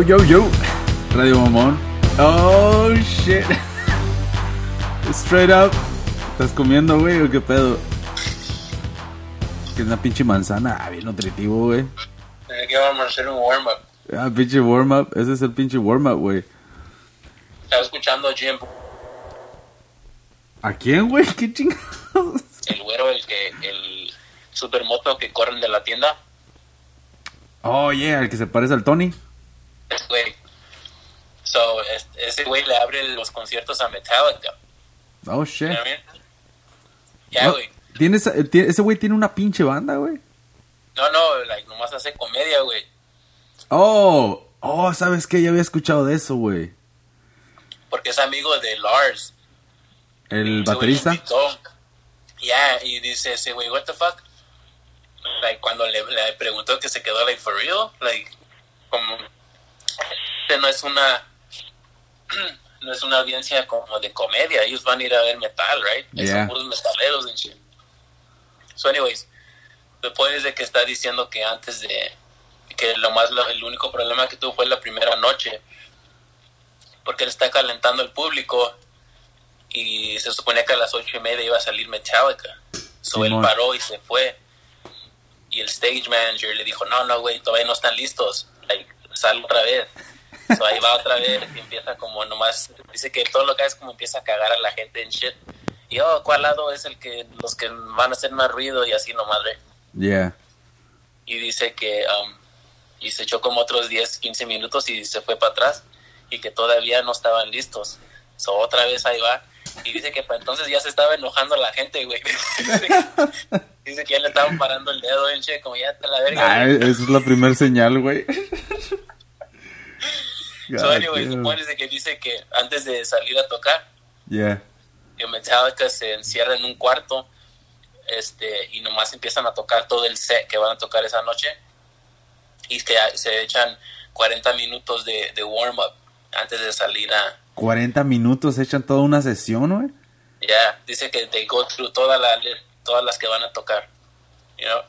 Yo, yo, yo. Radio Mamón. Oh, shit. Straight up. ¿Estás comiendo, güey, o qué pedo? Que es una pinche manzana. Ah, bien nutritivo, güey. que vamos a hacer un warm-up. Ah, pinche warm-up. Ese es el pinche warm-up, güey. Estaba escuchando a Jim. ¿A quién, güey? ¿Qué chingados? El güero, el que, el supermoto que corren de la tienda. Oh, yeah, el que se parece al Tony. Ese güey. So, es- ese güey le abre los conciertos a Metallica. Oh, shit. Ya, No, güey. ¿tiene esa- eh, ese güey tiene una pinche banda, güey. No, no, like, nomás hace comedia, güey. Oh, oh, ¿sabes qué? Ya había escuchado de eso, güey. Porque es amigo de Lars. El baterista. Ya, y dice ese güey, what the fuck? Like, cuando le, le preguntó que se quedó, like, for real, like, como, no es una, no es una audiencia como de comedia, ellos van a ir a ver metal, right? Yeah. Son puros metaleros and shit. So, anyways, the point es de que está diciendo que antes de, que lo más, lo- el único problema que tuvo fue la primera noche, porque él está calentando el público y se suponía que a las ocho y media iba a salir Metallica. So él paró y se fue. Y el stage manager le dijo, no, no, güey, todavía no están listos. Like, sal otra vez. So ahí va otra vez y empieza como nomás, dice que todo lo que hace es como empieza a cagar a la gente en shit. Y oh, ¿cuál lado es el que, los que van a hacer más ruido y así nomás, güey? Yeah. y dice que um, y se echó como otros 10, 15 minutos y se fue para atrás y que todavía no estaban listos. So, otra vez ahí va. Y dice que para entonces ya se estaba enojando la gente, güey. dice, que, dice que ya le estaban parando el dedo, en che, como ya te la verga. Ah, esa es la primer señal, güey. So, anyway, damn. supone de que dice que antes de salir a tocar, Yeah. que Metallica se encierra en un cuarto este y nomás empiezan a tocar todo el set que van a tocar esa noche y que se echan 40 minutos de, de warm-up antes de salir a... 40 minutos echan toda una sesión, güey. Ya, dice que they go through toda la, todas las que van a tocar, you know?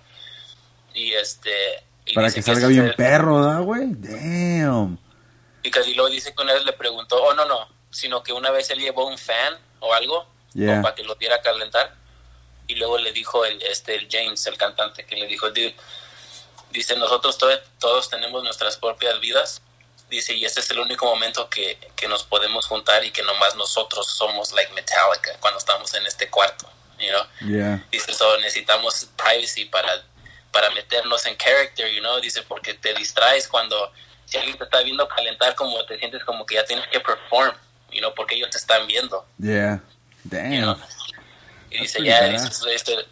Y este... y Para que salga bien el- perro, ¿da, güey? Damn. Y casi luego dice que una vez le preguntó, oh no, no, sino que una vez él llevó un fan o algo Yeah. para que lo diera a calentar. Y luego le dijo el, este, el James, el cantante, que le dijo, dude, dice, nosotros to- todos tenemos nuestras propias vidas. Dice, y este es el único momento que, que nos podemos juntar y que nomás nosotros somos like Metallica cuando estamos en este cuarto, you know? Yeah. Dice, so necesitamos privacy para, para meternos en character, you know? Dice, porque te distraes cuando si alguien te está viendo calentar, como te sientes como que ya tienes que perform, you know? Porque ellos te están viendo, Yeah. you know? Damn. Y That's dice, ya,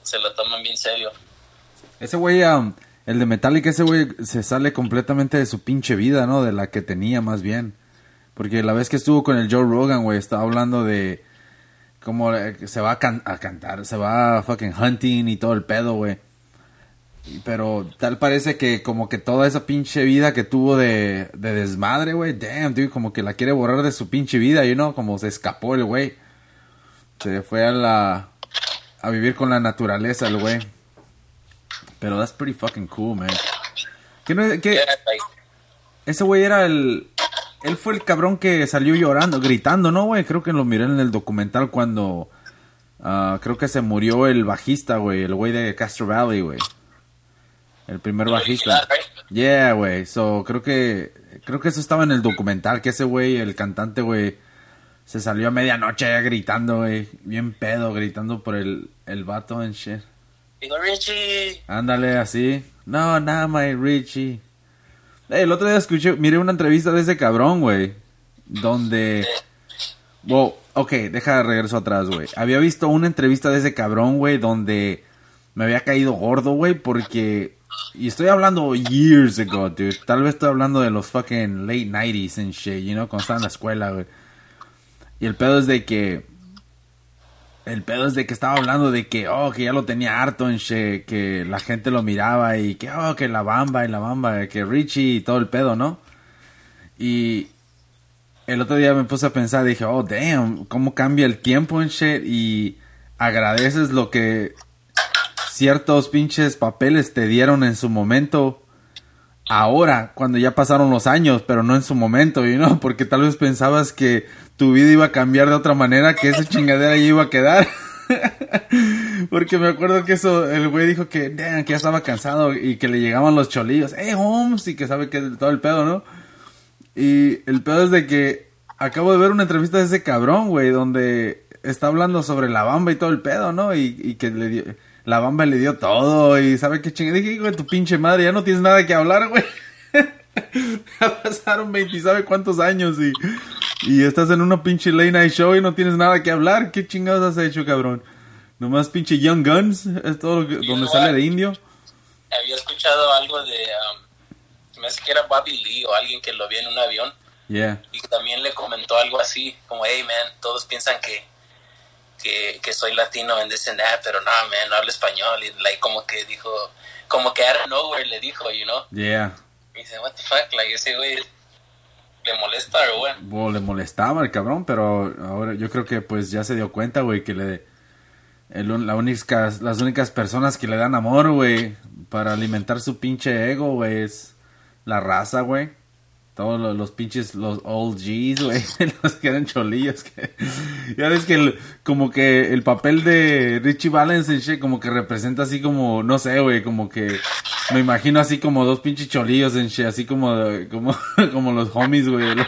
se lo toman bien serio. Ese güey, um, el de Metallica, ese güey se sale completamente de su pinche vida, ¿no? De la que tenía más bien. Porque la vez que estuvo con el Joe Rogan, güey, estaba hablando de cómo eh, se va a, can- a cantar, se va a fucking hunting y todo el pedo, güey. Y- Pero tal parece que como que toda esa pinche vida que tuvo de, de desmadre, güey, damn, dude, como que la quiere borrar de su pinche vida, you know, como se escapó el güey. Se fue a la a vivir con la naturaleza el güey. Pero that's pretty fucking cool, man. ¿Qué no Yeah, like, ese güey era el él fue el cabrón que salió llorando, gritando, ¿no, güey? Creo que lo miré en el documental cuando ah, creo que se murió el bajista, güey, el güey de Castro Valley, güey. El primer el bajista. original? Yeah, güey. So, creo que creo que eso estaba en el documental que ese güey, el cantante, güey, se salió a medianoche allá gritando, güey, bien pedo, gritando por el el vato en shit. Digo, Richie, Ándale, así. No, nada, my Richie. Ey, el otro día escuché, miré una entrevista de ese cabrón, güey. Donde... Wow, ok, deja regreso atrás, güey. Había visto una entrevista de ese cabrón, güey, donde me había caído gordo, güey, porque... Y estoy hablando years ago, dude. Tal vez estoy hablando de los fucking late 90s and shit, you know, cuando estaba en la escuela, güey. Y el pedo es de que... El pedo es de que estaba hablando de que, oh, que ya lo tenía harto en shit, que la gente lo miraba y que, oh, que la bamba y la bamba, que Richie y todo el pedo, ¿no? Y el otro día me puse a pensar, dije, oh, damn, cómo cambia el tiempo en shit y agradeces lo que ciertos pinches papeles te dieron en su momento ahora, cuando ya pasaron los años, pero no en su momento, you know? Porque tal vez pensabas que tu vida iba a cambiar de otra manera, que esa chingadera ya iba a quedar. Porque me acuerdo que eso, el güey dijo que, que ya estaba cansado y que le llegaban los cholillos. ¡Eh, Holmes! Y que sabe que todo el pedo, ¿no? Y el pedo es de que acabo de ver una entrevista de ese cabrón, güey, donde está hablando sobre la bamba y todo el pedo, ¿no? Y, y que le la bamba le dio todo y sabe qué chingada. Dije, hijo de tu pinche madre, ya no tienes nada que hablar, güey. ya pasaron 20 sabe cuántos años y, y estás en una pinche late night show y no tienes nada que hablar. ¿Qué chingados has hecho, cabrón? Nomás pinche Young Guns, es todo lo que, donde sale de indio. Había escuchado algo de, um, me hace que era Bobby Lee o alguien que lo vio en un avión. Yeah. Y también le comentó algo así, como, hey man, todos piensan que, que, que soy latino en this and that, pero no, man, no hablo español. Y like, como que dijo, como que out of nowhere le dijo, you know. Yeah. Y dice, what the fuck, like, ese güey le molesta o bueno. Bo, le molestaba el cabrón, pero ahora yo creo que pues ya se dio cuenta, güey, que le... El, la única, las únicas personas que le dan amor, güey, para alimentar su pinche ego, güey, es la raza, güey. Todos los, los, pinches, los old G's, güey, los que eran cholillos. Que, ya ves que el, como que el papel de Richie Valens en shit, como que representa así como, no sé, güey, como que me imagino así como dos pinches cholillos en shit, así como, como, como los homies, güey. O no,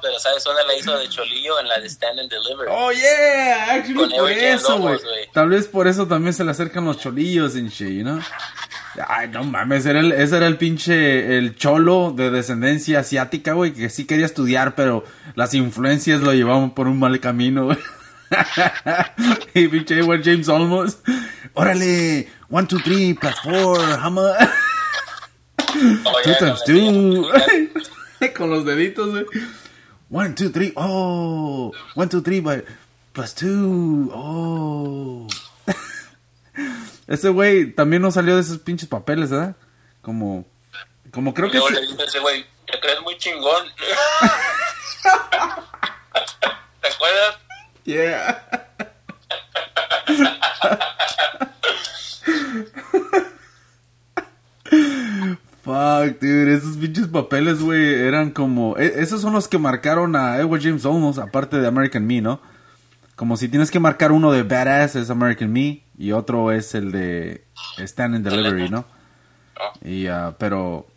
pero ¿sabes dónde la hizo de cholillo? En la de Stand and Deliver. Oh, yeah, actually Con por eso, güey. Tal vez por eso también se le acercan los cholillos en shit, ¿no? Ay, no mames, era el, ese era el pinche, el cholo de descendencia asiática, güey, que sí quería estudiar, pero las influencias lo llevaban por un mal camino, güey. y pinche Edward James Olmos, órale, one, two, three, plus four, hammer. Oh, two times two. Con los deditos, güey. One, two, three, oh. One, two, three, by, plus two, oh. Ese güey también no salió de esos pinches papeles, ¿verdad? Como, como creo que sí. le dice a ese güey, te crees muy chingón. ¿Te acuerdas? Yeah. Fuck, dude, esos pinches papeles, güey, eran como... e- esos son los que marcaron a Edward James Olmos, aparte de American Me, ¿no? Como si tienes que marcar uno de Badass es American Me y otro es el de Stand and Delivery, ¿no? Y, ah, pero...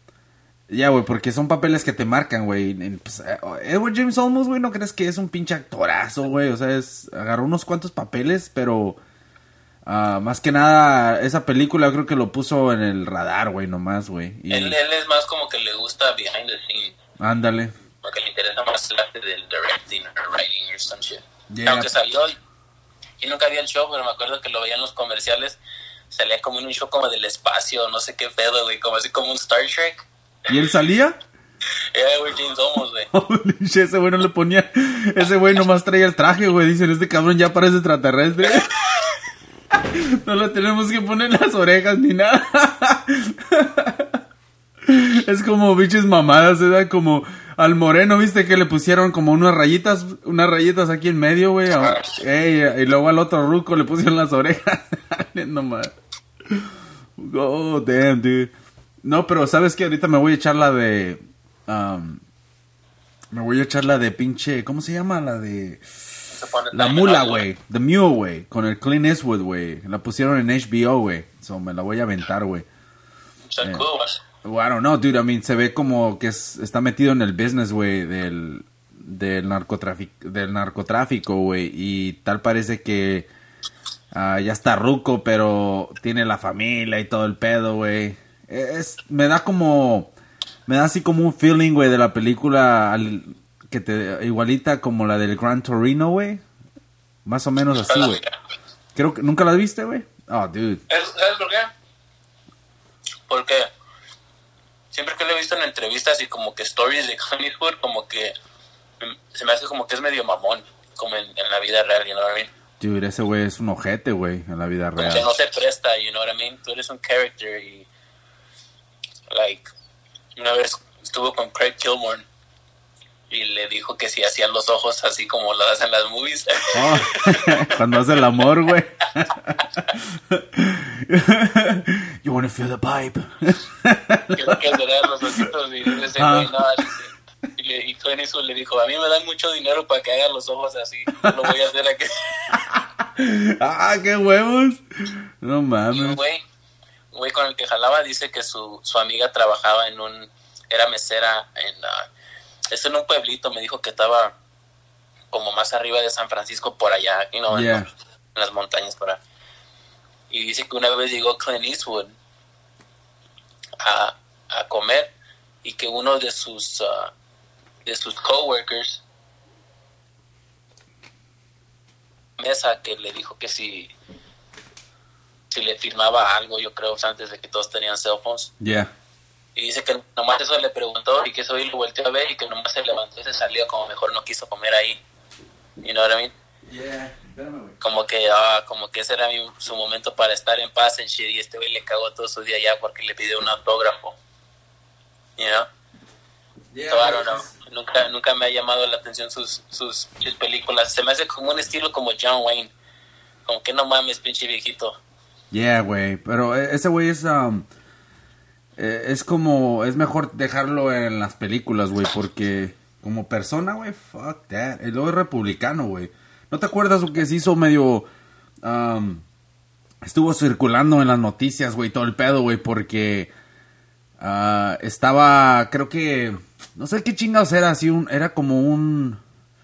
Ya, güey, porque son papeles que te marcan, güey. Pues, eh, Edward James Olmos, güey, ¿no crees que es un pinche actorazo, güey? O sea, es... Agarró unos cuantos papeles, pero... ah, más que nada, esa película creo que lo puso en el radar, güey, nomás, güey. Y Él, él es más como que le gusta behind the scenes. ándale. Porque le interesa más el arte del directing or writing or some shit. Yeah. Aunque salió, y nunca vi el show, pero me acuerdo que lo veía en los comerciales. Salía como en un show como del espacio, no sé qué pedo, güey, como así como un Star Trek. ¿Y él salía? Güey James Olmos, güey. Holy shit, ese güey no le ponía... Ese güey nomás traía el traje, güey. Dicen, este cabrón ya parece extraterrestre. No le tenemos que poner las orejas ni nada. Es como biches mamadas, ¿verdad? Como al moreno, ¿viste? Que le pusieron como unas rayitas, unas rayitas aquí en medio, güey. A- ey, y luego al otro ruco le pusieron las orejas. no más. Oh, damn, dude. No, pero ¿sabes qué? Ahorita me voy a echar la de... um, me voy a echar la de pinche... ¿Cómo se llama? La de... La mula, güey. The Mule, güey. Con el Clint Eastwood, güey. La pusieron en HBO, güey. So, me la voy a aventar, cool, güey. Well, I don't know, dude. I mean, se ve como que es- está metido en el business, güey, del, del, narcotráfico, del narcotráfico, güey. Y tal parece que ah, ya está ruco, pero tiene la familia y todo el pedo, güey. Es, me da como, me da así como un feeling, güey, de la película al- que te, igualita como la del Gran Torino, güey. Más o menos así, güey. Creo que, ¿nunca la viste, güey? Oh, dude. ¿Es- ¿Sabes por qué? Porque siempre que lo he visto en entrevistas y como que stories de Clint Eastwood, como que mm, se me hace como que es medio mamón, como en, en la vida real, you know what I mean? Dude, ese güey es un ojete, güey, en la vida Como real. que no se presta, you know what I mean? Tú eres un character y, like, una vez estuvo con Craig Kilborn y le dijo que si hacían los ojos así como lo hacen las movies. Oh, cuando hace el amor, güey. You wanna feel the pipe. que, que le dan los ojitos y ese Ah. güey, no, dice, y, le- y Clint Eastwood le dijo, a mí me dan mucho dinero para que hagan los ojos así, no lo voy a hacer aquí. ah, qué huevos. No Y un mames. güey, un güey con el que jalaba dice que su, su amiga trabajaba en un, era mesera en, ah, es en un pueblito, me dijo que estaba como más arriba de San Francisco, por allá, you know, en, Yeah. los- en las montañas por ahí. Y dice que una vez llegó Clint Eastwood a, a comer y que uno de sus, ah, de sus coworkers mesa que le dijo que si si le firmaba algo, yo creo, antes de que todos tenían cell phones. Yeah. Y dice que nomás eso le preguntó y que eso hoy lo volteó a ver y que nomás se levantó y se salió como mejor no quiso comer ahí. You know what I mean? Yeah. Como que, ah, como que ese era mi- su momento para estar en paz en shit y este güey le cagó todo su día ya porque le pidió un autógrafo. You know? Yeah, So, I don't know. Nunca, nunca me ha llamado la atención sus, sus, sus películas. Se me hace como un estilo como John Wayne. Como que no mames, pinche viejito. Yeah, güey. Pero e- ese güey es. um, eh, es como. Es mejor dejarlo en las películas, güey. Porque como persona, güey, fuck that. El luego es republicano, güey. ¿No te acuerdas lo que se hizo medio. um, estuvo circulando en las noticias, güey, todo el pedo, güey, porque. ah, estaba. Creo que. No sé qué chingados era, así un. Era como un.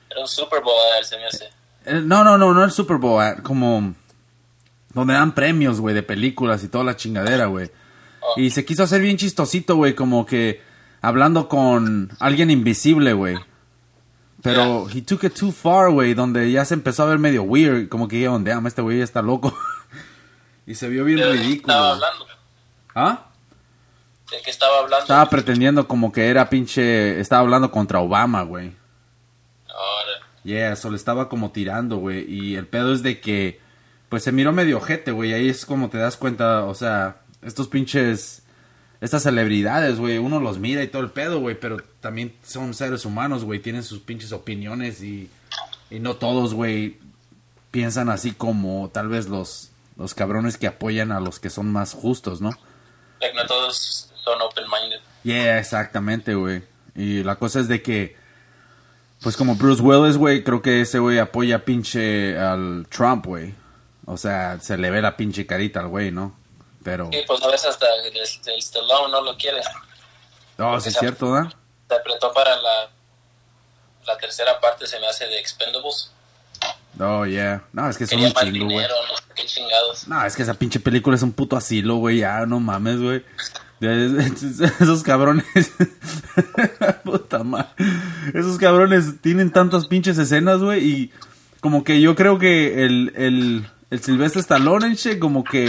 Era un Super Bowl, ver, se me hace. Eh, No, no, no, no el Super Bowl, como donde dan premios, güey, de películas y toda la chingadera, güey. Oh. Y se quiso hacer bien chistosito, güey, como que hablando con alguien invisible, güey. Pero he took it too far, güey, donde ya se empezó a ver medio weird, como que dijeron, damn, este güey ya está loco. y se vio bien ¿De qué ridículo. Estaba hablando. ¿Ah? ¿De qué estaba hablando? Estaba pretendiendo como que era pinche, estaba hablando contra Obama, güey. Ahora, Yeah, eso le estaba como tirando, güey. Y el pedo es de que, pues se miró medio ojete, güey. Ahí es como te das cuenta, o sea, estos pinches, estas celebridades, güey. Uno los mira y todo el pedo, güey. Pero también son seres humanos, güey. Tienen sus pinches opiniones y, y no todos, güey, piensan así como tal vez los, los cabrones que apoyan a los que son más justos, ¿no? like, no todos son open-minded. Yeah, exactamente, güey. Y la cosa es de que, pues como Bruce Willis, güey, creo que ese güey apoya pinche al Trump, güey. O sea, se le ve la pinche carita al güey, ¿no? Pero... Y pues a veces hasta el, el Stallone no lo quiere. Oh, sí es cierto, ¿no? Se apretó para la, la tercera parte, se me hace de Expendables. Oh, yeah. No, es que son un chingo, güey. no. No, es que esa pinche película es un puto asilo, güey. Ya, no mames, güey. Esos cabrones. Puta madre. Esos cabrones tienen tantas pinches escenas, güey. Y como que yo creo que el, el, el Silvestre Stallone, shit, como que.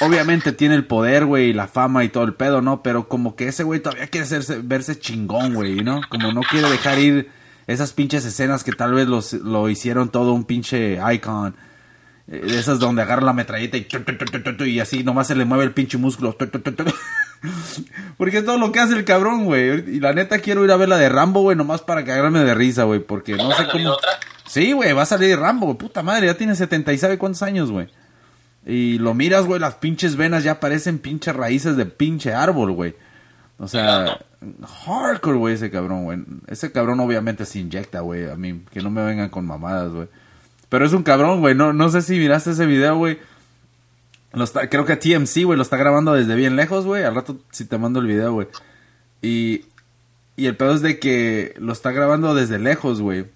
Obviamente tiene el poder, güey, y la fama y todo el pedo, ¿no? Pero como que ese güey todavía quiere hacerse, verse chingón, güey, ¿no? Como no quiere dejar ir esas pinches escenas que tal vez los, lo hicieron todo un pinche icon. Eh, De esas donde agarra la metralleta y, tu, tu, tu, tu, tu, y así nomás se le mueve el pinche músculo. Porque es todo lo que hace el cabrón, güey. Y la neta quiero ir a ver la de Rambo, güey, nomás para cagarme de risa, güey. Porque no ¿Va a sé cómo... otra? Sí, güey, va a salir Rambo, güey. Puta madre, ya tiene 70 y sabe cuántos años, güey. Y lo miras, güey, las pinches venas ya parecen pinches raíces de pinche árbol, güey. O sea, hardcore, güey, ese cabrón, güey. Ese cabrón obviamente se inyecta, güey. A mí, que no me vengan con mamadas, güey. Pero es un cabrón, güey. No, no sé si miraste ese video, güey. Creo que TMC, güey, lo está grabando desde bien lejos, güey. Al rato si te mando el video, güey. Y, y el pedo es de que lo está grabando desde lejos, güey.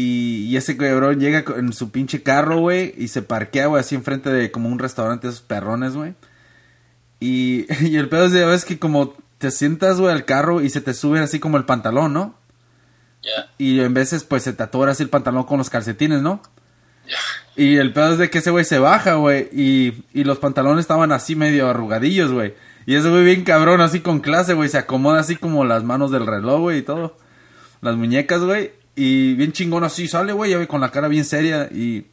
Y, y ese cabrón llega en su pinche carro, güey, y se parquea, güey, así enfrente de como un restaurante de esos perrones, güey. Y, y el pedo es de, que como te sientas, güey, al carro y se te sube así como el pantalón, ¿no? Ya, Y en veces, pues, se te atora así el pantalón con los calcetines, ¿no? ya. Y el pedo es de que ese güey se baja, güey. Y, y los pantalones estaban así medio arrugadillos, güey. Y ese güey bien cabrón, así con clase, güey. Se acomoda así como las manos del reloj, güey, y todo. Las muñecas, güey. Y bien chingón así sale, güey, ya, güey, con la cara bien seria. Y,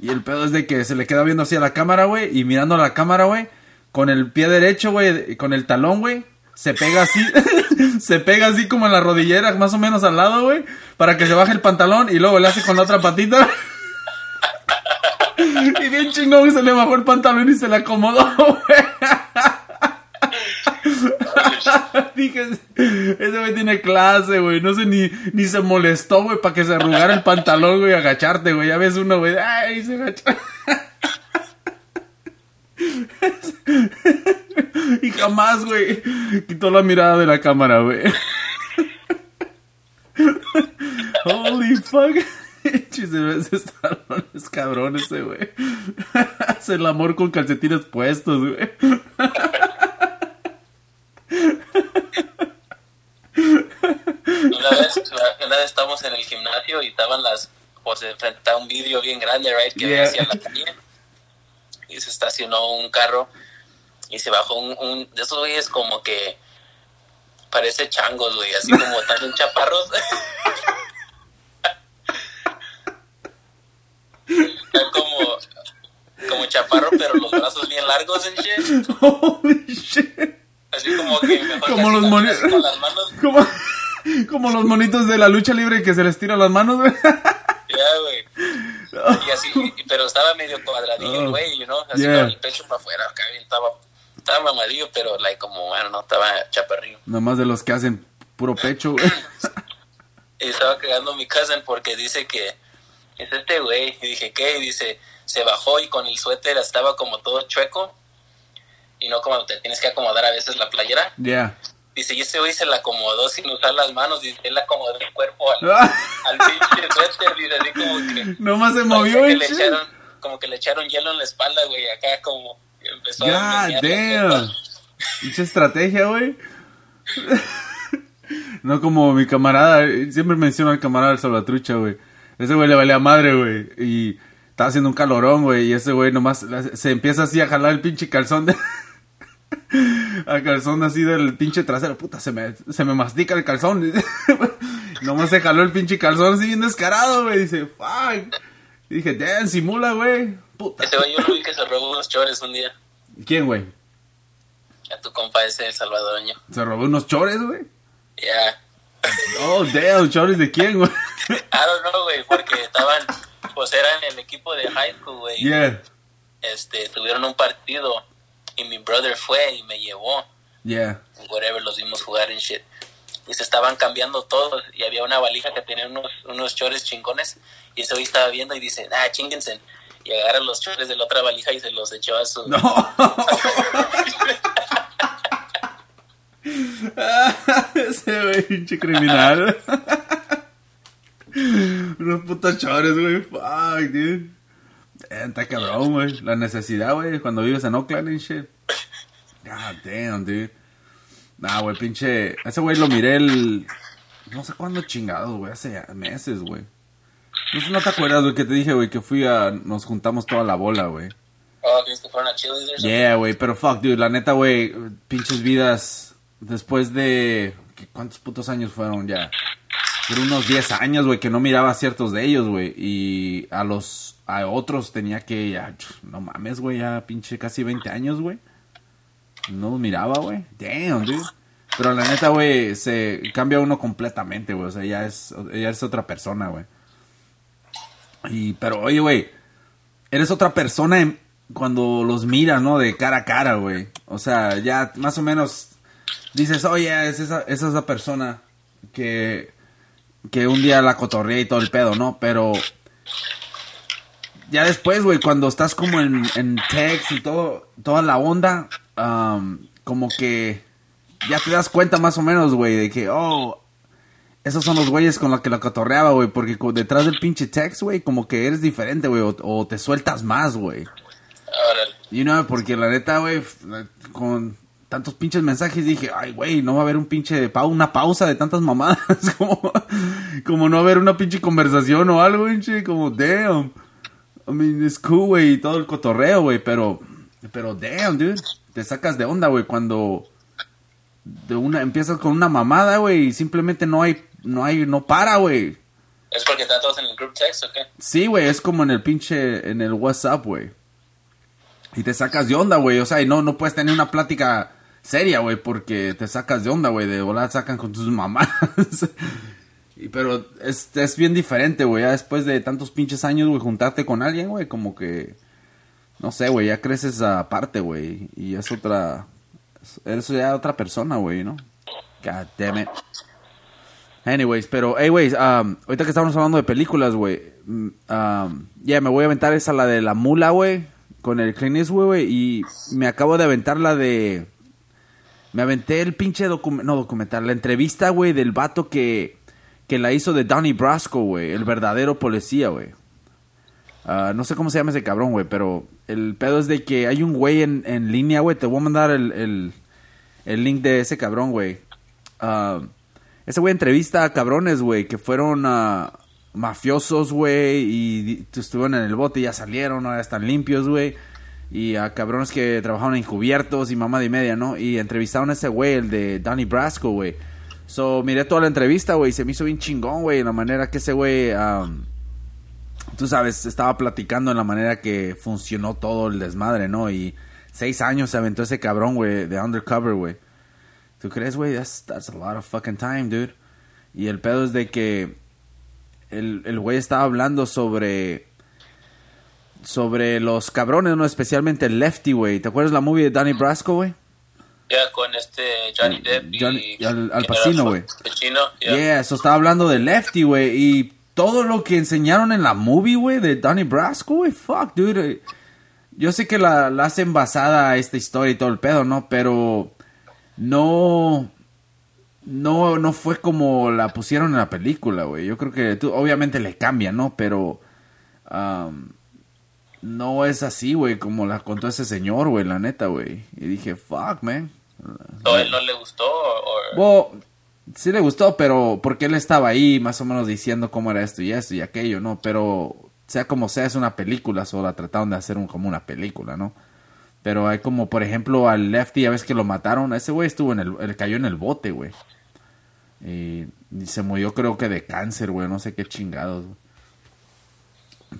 y el pedo es de que se le queda viendo así a la cámara, güey. Y mirando a la cámara, güey. Con el pie derecho, güey. Con el talón, güey. Se pega así. se pega así como en la rodillera, más o menos al lado, güey. Para que se baje el pantalón. Y luego le hace con la otra patita. Y bien chingón se le bajó el pantalón y se le acomodó, güey. Dije, ese güey tiene clase, güey. No sé, ni, ni se molestó, güey, para que se arrugara el pantalón, güey, agacharte, güey. Ya ves uno, güey, ay, se agachó. y jamás, güey, quitó la mirada de la cámara, güey. Holy fuck. Chis, es cabrón ese, güey. Hace el amor con calcetines puestos, güey. Una vez, una vez estábamos en el gimnasio y estaban las, pues frente a un vídeo bien grande, right, que Yeah. decía la calle. Y se estacionó un carro y se bajó un, un de esos güeyes como que parece changos, güey, así como tan chaparros. Como, como chaparro, pero los brazos bien largos en shit. Holy shit. Así como que los casi moni- así con las manos. Como, como los monitos de la lucha libre que se les tiran las manos, güey. Ya, güey. Y así, pero estaba medio cuadradillo el Oh. güey, you know, así Yeah. con el pecho para afuera, acá estaba, estaba mamadillo, pero like como, bueno, no, estaba chaparrillo. Nada más de los que hacen puro pecho, güey. Y estaba cagando mi cousin porque dice que es este güey, y dije, ¿qué? Y dice, se bajó y con el suéter estaba como todo chueco, y no como te tienes que acomodar a veces la playera. Yeah. Dice, y ese güey se la acomodó sin usar las manos, dice, él acomodó el cuerpo al, Ah. al pinche suéter, dice, así como que... Nomás se movió, que le echaron, como que le echaron hielo en la espalda, güey, acá como empezó God a damn. Mucha estrategia, güey. No como mi camarada, siempre menciono al camarada del Salvatrucha, güey. Ese güey le valía madre, güey. Y estaba haciendo un calorón, güey. Y ese güey nomás se empieza así a jalar el pinche calzón de... Al calzón así del pinche trasero. Puta, se me, se me mastica el calzón. nomás se jaló el pinche calzón así bien descarado, güey. Dice, fuck. Y dije, damn, simula, güey. Puta. Ese güey yo lo vi que se robó unos chores un día. ¿Quién, güey? A tu compa ese, el salvadoreño. Se robó unos chores, güey. Ya. Oh, damn, chores de quién, güey. I don't know, güey, porque estaban, pues eran el equipo de high school, güey. Yeah, Este, tuvieron un partido y mi brother fue y me llevó. yeah. whatever, los vimos jugar en shit. Y se estaban cambiando todos y había una valija que tenía unos, unos chores chingones y ese güey estaba viendo y dice, ah, chinguense. Y agarra los chores de la otra valija y se los echó a su... No. Ese güey, pinche criminal. Unos putos chores, güey. Fuck, dude. Eh, Está cabrón, güey. La necesidad, güey, cuando vives en Oakland and shit. God damn, dude. Nah, güey, pinche. Ese güey lo miré el. No sé cuándo chingado, güey. Hace meses, güey. No sé, no te acuerdas, güey, que te dije, güey, que fui a. Nos juntamos toda la bola, güey. Oh, ¿crees que fueron a? Yeah, güey, pero fuck, dude, la neta, güey, pinches vidas después de... ¿qué- ¿Cuántos putos años fueron ya? Fueron unos 10 años, güey, que no miraba ciertos de ellos, güey, y a los... A otros tenía que. No mames, güey, ya pinche casi 20 años, güey. No miraba, güey. Damn, dude. Pero la neta, güey, se cambia uno completamente, güey, o sea, ya es, ya es otra persona, güey. Y, pero, oye, güey, eres otra persona cuando los miras, ¿no? De cara a cara, güey. O sea, ya más o menos dices, oye, es esa, es esa persona que, que un día la cotorrea y todo el pedo, ¿no? Pero ya después, güey, cuando estás como en, en text y todo, toda la onda, am, como que ya te das cuenta más o menos, güey, de que, oh, esos son los güeyes con los que la cotorreaba, güey, porque detrás del pinche text, güey, como que eres diferente, güey, o, o te sueltas más, güey. You know, porque la neta, güey, con tantos pinches mensajes dije, ay, güey, no va a haber un pinche pau una pausa de tantas mamadas, como, como no haber una pinche conversación o algo, pinche, como, damn. I mean, it's cool, güey, y todo el cotorreo, güey, pero, pero, damn, dude, te sacas de onda, güey, cuando de una, empiezas con una mamada, güey, y simplemente no hay, no hay, no para, güey. ¿Es porque están todos en el group text o qué? Sí, güey, es como en el pinche, en el WhatsApp, güey. Y te sacas de onda, güey. O sea, y no, no puedes tener una plática seria, güey, porque te sacas de onda, güey. De volar sacan con tus mamás. y, pero es, es bien diferente, güey. Ya después de tantos pinches años, güey, juntarte con alguien, güey, como que no sé, güey, ya creces aparte, güey, y es otra, eres ya otra persona, güey, ¿no? God damn it. Anyways, pero, güey, um, ahorita que estamos hablando de películas, güey, mm, um, ya me voy a aventar esa, la de la mula, güey, con el Clint Eastwood, güey, y me acabo de aventar la de... Me aventé el pinche documental, no documental, la entrevista, güey, del vato que, que la hizo de Donnie Brasco, güey, el verdadero policía, güey. Ah, no sé cómo se llama ese cabrón, güey, pero el pedo es de que hay un güey en, en línea, güey, te voy a mandar el, el, link de ese cabrón, güey. Ah, ese güey entrevista a cabrones, güey, que fueron uh, mafiosos, güey, y estuvieron en el bote y ya salieron, ahora están limpios, güey. Y a cabrones que trabajaron encubiertos y mamá de media, ¿no? Y entrevistaron a ese güey, el de Donnie Brasco, güey. So, miré toda la entrevista, güey, se me hizo bien chingón, güey, la manera que ese güey... tú sabes, estaba platicando en la manera que funcionó todo el desmadre, ¿no? Y seis años se aventó ese cabrón, güey, de undercover, güey. ¿Tú crees, güey? That's, that's a lot of fucking time, dude. Y el pedo es de que el güey estaba hablando sobre sobre los cabrones, ¿no? Especialmente el Lefty, güey. ¿Te acuerdas la movie de Danny Brasco, güey? Ya, con este Johnny Depp y, al, Pacino, güey. Yeah. eso estaba hablando de Lefty, güey. Y todo lo que enseñaron en la movie, güey, de Danny Brasco, güey. Fuck, dude. Yo sé que la, la hacen basada a esta historia y todo el pedo, ¿no? Pero no no no fue como la pusieron en la película, güey. Yo creo que tú, obviamente le cambia, ¿no? Pero no es así, güey, como la contó ese señor, güey, la neta, güey. Y dije, fuck, man. ¿O él no le gustó? sí le gustó, pero porque él estaba ahí más o menos diciendo cómo era esto y esto y aquello, ¿no? Pero sea como sea, es una película, solo la trataron de hacer un, como una película, ¿no? Pero hay como, por ejemplo, al Lefty, ya ves que lo mataron. Ese güey estuvo en el, él cayó en el bote, güey. Y, se murió creo que de cáncer, güey. No sé qué chingados.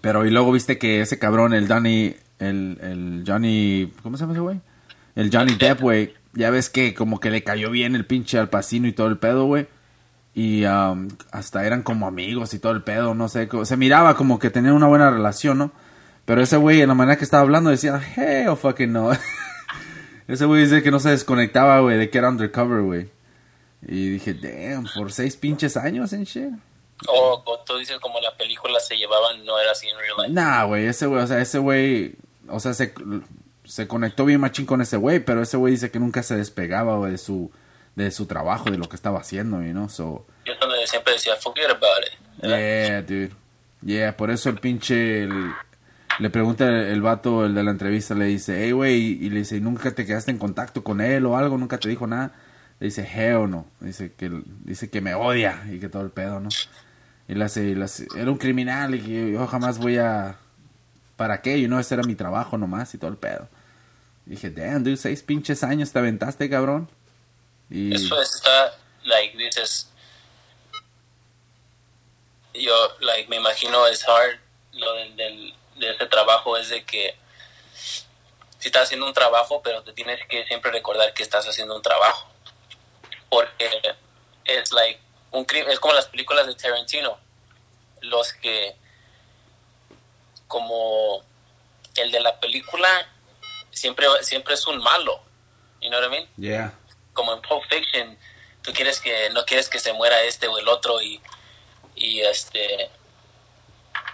Pero y luego viste que ese cabrón, el Johnny, el, el Johnny, ¿cómo se llama ese güey? El Johnny Depp, güey. Ya ves que como que le cayó bien el pinche al pacino y todo el pedo, güey. Y um, hasta eran como amigos y todo el pedo, no sé. Se miraba como que tenían una buena relación, ¿no? Pero ese güey, en la manera que estaba hablando, decía, hey, oh fucking no. ese güey dice que no se desconectaba, güey, de que era undercover, güey. Y dije, damn, por seis pinches años en shit. Oh, tú dices como la película se llevaban, no era así en real life. Nah, güey, ese güey, o sea, ese güey, o sea, se, se conectó bien machín con ese güey, pero ese güey dice que nunca se despegaba, güey, de su, de su trabajo, de lo que estaba haciendo, you know, so. Yo siempre decía, forget about it. Yeah, dude. Yeah, por eso el pinche, el, le pregunta el, vato, el de la entrevista, le dice, hey, güey, y le dice, ¿nunca te quedaste en contacto con él o algo? ¿Nunca te dijo nada? Le dice, hell no. Dice que, dice que me odia y que todo el pedo, ¿no? Y le hace, era un criminal y yo jamás voy a... ¿Para qué? Y no, ese era mi trabajo nomás y todo el pedo. dije, damn, dude, seis pinches años te aventaste, cabrón. Y... Eso está, like, dices... Yo, like, me imagino es hard lo del de ese trabajo es de que si estás haciendo un trabajo, pero te tienes que siempre recordar que estás haciendo un trabajo. Porque es like un es como las películas de Tarantino, los que como el de la película siempre siempre es un malo. You know what I mean? Yeah. Como en Pulp Fiction, tú quieres que no quieres que se muera este o el otro y y este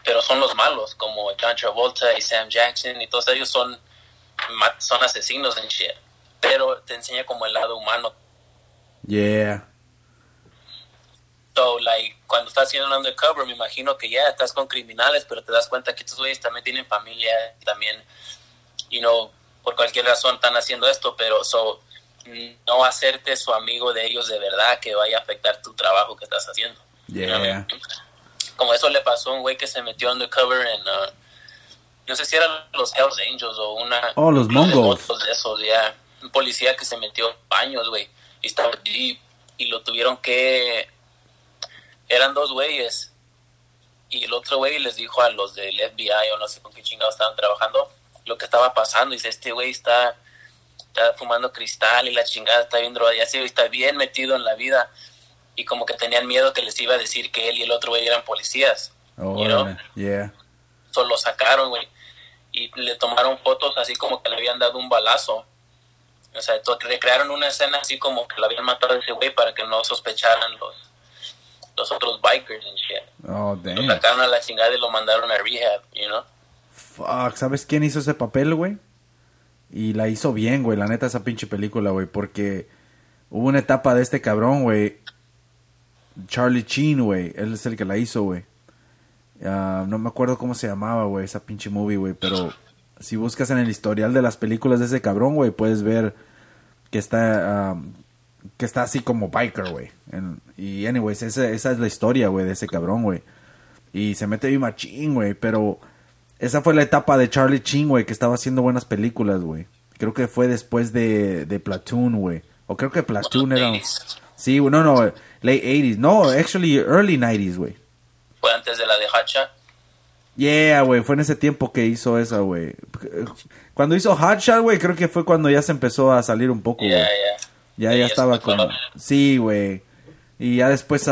pero son los malos, como John Travolta y Sam Jackson, y todos ellos son, son asesinos en shit. Pero te enseña como el lado humano. Yeah. So, like, cuando estás haciendo un undercover, me imagino que ya estás con criminales, pero te das cuenta que estos güeyes también tienen familia, también, you know, por cualquier razón están haciendo esto, pero so, no hacerte su amigo de ellos de verdad que vaya a afectar tu trabajo que estás haciendo. Yeah como eso le pasó a un güey que se metió undercover en, uh, no sé si eran los Hells Angels o una... Oh, los Mongols. De esos, ya. Un policía que se metió baños, güey, y estaba deep, y lo tuvieron que... Eran dos güeyes, y el otro güey les dijo a los del FBI o no sé con qué chingados estaban trabajando lo que estaba pasando. Y dice, este güey está, está fumando cristal y la chingada está bien drogada, y así está bien metido en la vida y como que tenían miedo que les iba a decir que él y el otro güey eran policías. Oh, you yeah. Solo lo sacaron, güey. y le tomaron fotos así como que le habían dado un balazo. O sea, recrearon una escena así como que le habían matado a ese güey para que no sospecharan los, los otros bikers and shit. Oh, Lo damn. sacaron a la chingada y lo mandaron a rehab, you know? Fuck, ¿sabes quién hizo ese papel, güey? Y la hizo bien, güey, la neta, esa pinche película, güey, porque hubo una etapa de este cabrón, güey. Charlie Sheen, güey, él es el que la hizo, güey. Ah, no me acuerdo cómo se llamaba, güey, esa pinche movie, güey, pero si buscas en el historial de las películas de ese cabrón, güey, puedes ver que está ah, que está así como biker, güey. En- Y anyways, esa, esa es la historia, güey, de ese cabrón, güey. Y se mete bien machín, güey, pero esa fue la etapa de Charlie Sheen, güey, que estaba haciendo buenas películas, güey. Creo que fue después de, de Platoon, güey. O creo que Platoon era... Sí, no, no, late 80s. No, actually early 90s, güey. Fue antes de la de Hotshot. Yeah, güey, fue en ese tiempo que hizo esa, güey. Cuando hizo Hot Shot, güey, creo que fue cuando ya se empezó a salir un poco, güey. ya. Ya, Sí, ya ya estaba como... color. Sí, güey. Y ya después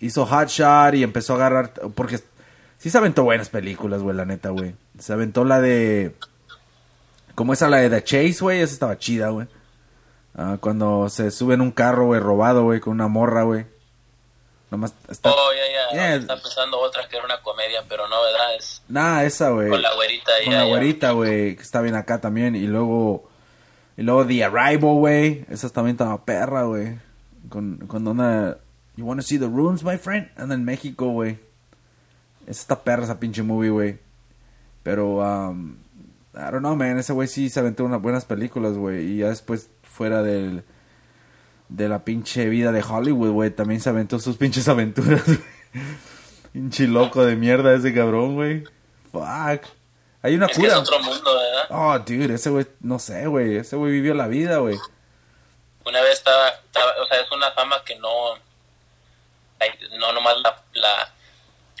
hizo Hot Shot y empezó a agarrar... Porque sí se aventó buenas películas, güey, la neta, güey. Se aventó la de... Como esa, la de The Chase, güey. Esa estaba chida, güey. Ah, cuando se sube en un carro, güey, robado, güey, con una morra, güey. Nomás está... Oh, ya, ya. Yeah. Está pensando otra que era una comedia, pero no, ¿verdad? Es Nah, esa, güey. con la güerita. Con la güerita, güey, que está bien acá también. Y luego... Y luego The Arrival, güey. Esa también estaba perra, güey. Con, con una... You wanna see the runes, my friend? Anda en México, güey. Está perra, esa pinche movie, güey. Pero, um, I don't know, man. Ese güey sí se aventó unas buenas películas, güey. Y ya después, fuera del... De la pinche vida de Hollywood, güey. También se aventó sus pinches aventuras, güey. Pinche loco de mierda ese cabrón, güey. Fuck. Hay una Es que es cura. otro mundo, ¿verdad? Oh, dude, ese güey, no sé, güey. Ese güey vivió la vida, güey. Una vez estaba, estaba- o sea, es una fama que no, no nomás la, la,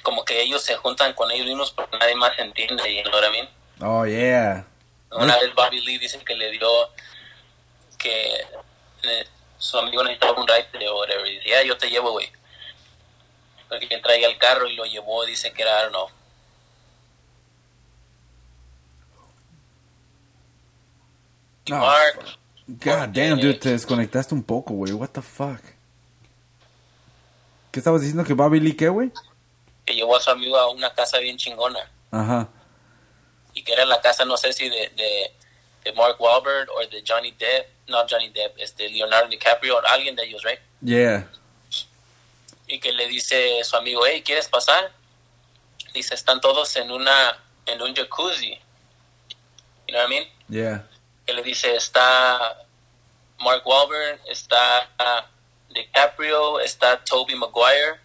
como que ellos se juntan con ellos mismos porque nadie más entiende, y? Oh, yeah. Una vez Bobby Lee dice que le dio, que eh, su amigo necesitaba un ride o whatever, y dice, ya, yo te llevo, güey. Porque quien traía el carro y lo llevó, dice que era, know, No, Mark, God damn, dude, te desconectaste un poco, güey. What the fuck? ¿Qué estabas diciendo que Bobby Lee qué, güey? que llevó a su amigo a una casa bien chingona. Ajá. y que era la casa, no sé si de, de, de Mark Wahlberg o de Johnny Depp, no Johnny Depp, este Leonardo DiCaprio, o alguien de ellos, right? Yeah. Y que le dice su amigo, hey, ¿quieres pasar? Dice, están todos en una, en un jacuzzi. You know what I mean? Yeah. Que le dice, está Mark Wahlberg, está DiCaprio, está Toby Maguire,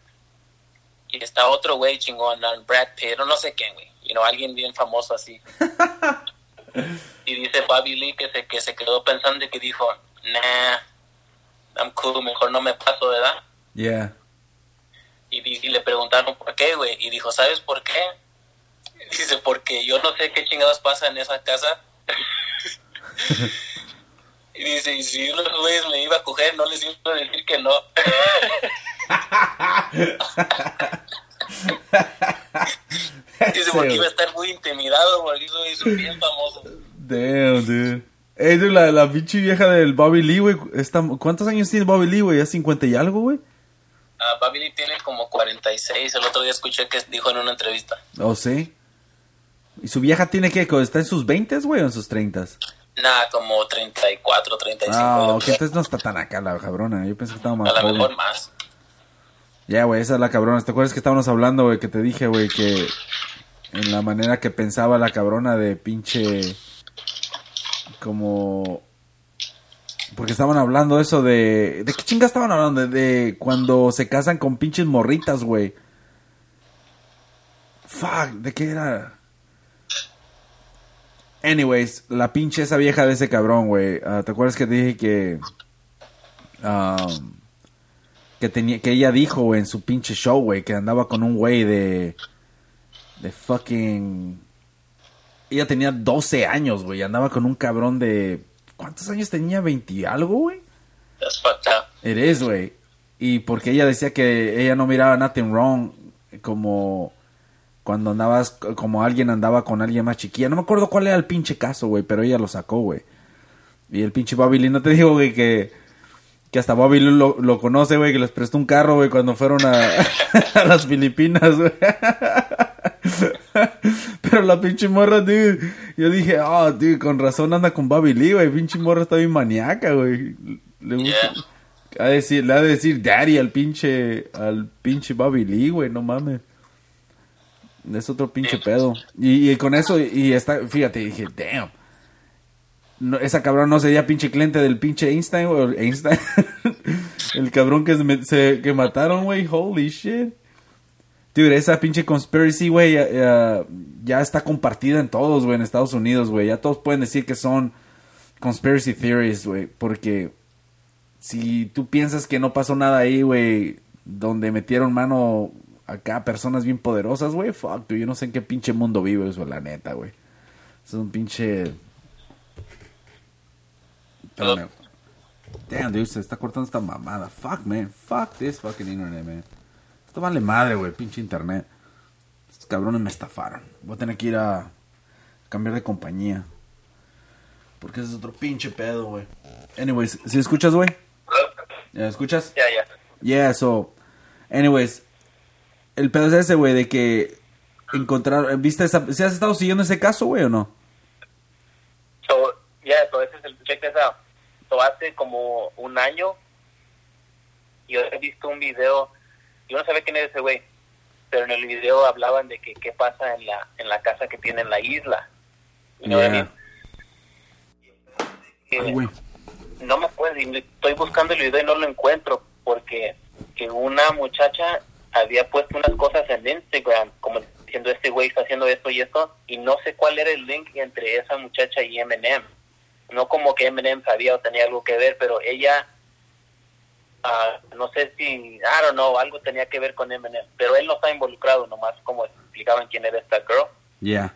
y está otro güey chingón, Brad Pitt, o no sé quién, güey. You know, alguien bien famoso así. y dice Bobby Lee que se, que se quedó pensando y que dijo, nah, I'm cool, mejor no me paso, ¿verdad? Yeah. Y, y le preguntaron por qué, güey. Y dijo, ¿sabes por qué? Dice, porque yo no sé qué chingados pasa en esa casa. y dice, y si unos güeyes me iba a coger, no les iba a decir que no. dice, porque iba a estar muy intimidado, porque güeyes son bien famosos. Damn, dude. Ey, dude, la, la pinche vieja del Bobby Lee, güey. ¿Cuántos años tiene Bobby Lee, güey? ¿Ya 50 y algo, güey? Ah, Bobby Lee tiene como 46. El otro día escuché que dijo en una entrevista. ¿Oh, sí? ¿Y su vieja tiene que ¿Está en sus 20, güey, o en sus 30? Nada, como 34, 35. Ah, ok, entonces no está tan acá la cabrona. Yo pensé que estaba más A lo mejor más. Ya, güey, esa es la cabrona. ¿Te acuerdas que estábamos hablando, güey? Que te dije, güey, que en la manera que pensaba la cabrona de pinche. Como. Porque estaban hablando eso de. ¿De qué chinga estaban hablando? De, de cuando se casan con pinches morritas, güey. Fuck, ¿de qué era? Anyways, la pinche esa vieja de ese cabrón, güey. Ah, ¿Te acuerdas que te dije que. um, que tenía que ella dijo güey, en su pinche show, güey, que andaba con un güey de de fucking ella tenía 12 años, güey, andaba con un cabrón de ¿cuántos años tenía? ¿20 y algo, güey? That's fucked up. Eres, güey. Y porque ella decía que ella no miraba nothing wrong como Cuando andabas, como alguien andaba con alguien más chiquilla. No me acuerdo cuál era el pinche caso, güey, pero ella lo sacó, güey. Y el pinche Bobby Lee, no te digo, güey, que, que hasta Bobby Lee lo, lo conoce, güey, que les prestó un carro, güey, cuando fueron a, a las Filipinas, güey. Pero la pinche morra, dude, yo dije, oh, dude, con razón anda con Bobby Lee, güey. Pinche morra está bien maníaca, güey. Le gusta. Yeah. De decir, le ha de decir daddy al pinche, al pinche Bobby Lee, güey, no mames. Es otro pinche pedo. Y, y con eso, y está, fíjate, dije, damn. No, esa cabrón no sería pinche cliente del pinche Einstein, güey. Einstein. el cabrón que, se, que mataron, güey. Holy shit. Dude, esa pinche conspiracy, güey, ya, ya- ya está compartida en todos, güey, en Estados Unidos, güey. Ya todos pueden decir que son conspiracy theories, güey. Porque si tú piensas que no pasó nada ahí, güey, donde metieron mano acá personas bien poderosas, güey, fuck, dude, yo no sé en qué pinche mundo vives, güey, la neta, güey. Es un pinche... Espérame. Damn, dude, se está cortando esta mamada. Fuck, man. Fuck this fucking internet, man. Esto vale madre, güey, pinche internet. Estos cabrones me estafaron. Voy a tener que ir a cambiar de compañía. Porque ese es otro pinche pedo, güey. Anyways, ¿si escuchas, güey? ¿Ya escuchas? Ya, ya. Yeah, so. Anyways, el pedo es ese, güey, de que encontraron. ¿Viste esa. ¿Si has estado siguiendo ese caso, güey, o no? So, yeah, so ese es el check this out. So hace como un año yo he visto un video, yo no sabía quién era ese güey, pero en el video hablaban de que qué pasa en la en la casa que tiene en la isla. You know I Yeah. mean? Ay, güey. no me acuerdo, estoy buscando el video y no lo encuentro porque que una muchacha había puesto unas cosas en Instagram como diciendo este güey está haciendo esto y esto y no sé cuál era el link entre esa muchacha y Eminem. No como que Eminem sabía o tenía algo que ver, pero ella ah, no sé si, I don't know, algo tenía que ver con Eminem, pero él no está involucrado, nomás como explicaban quién era esta girl Yeah.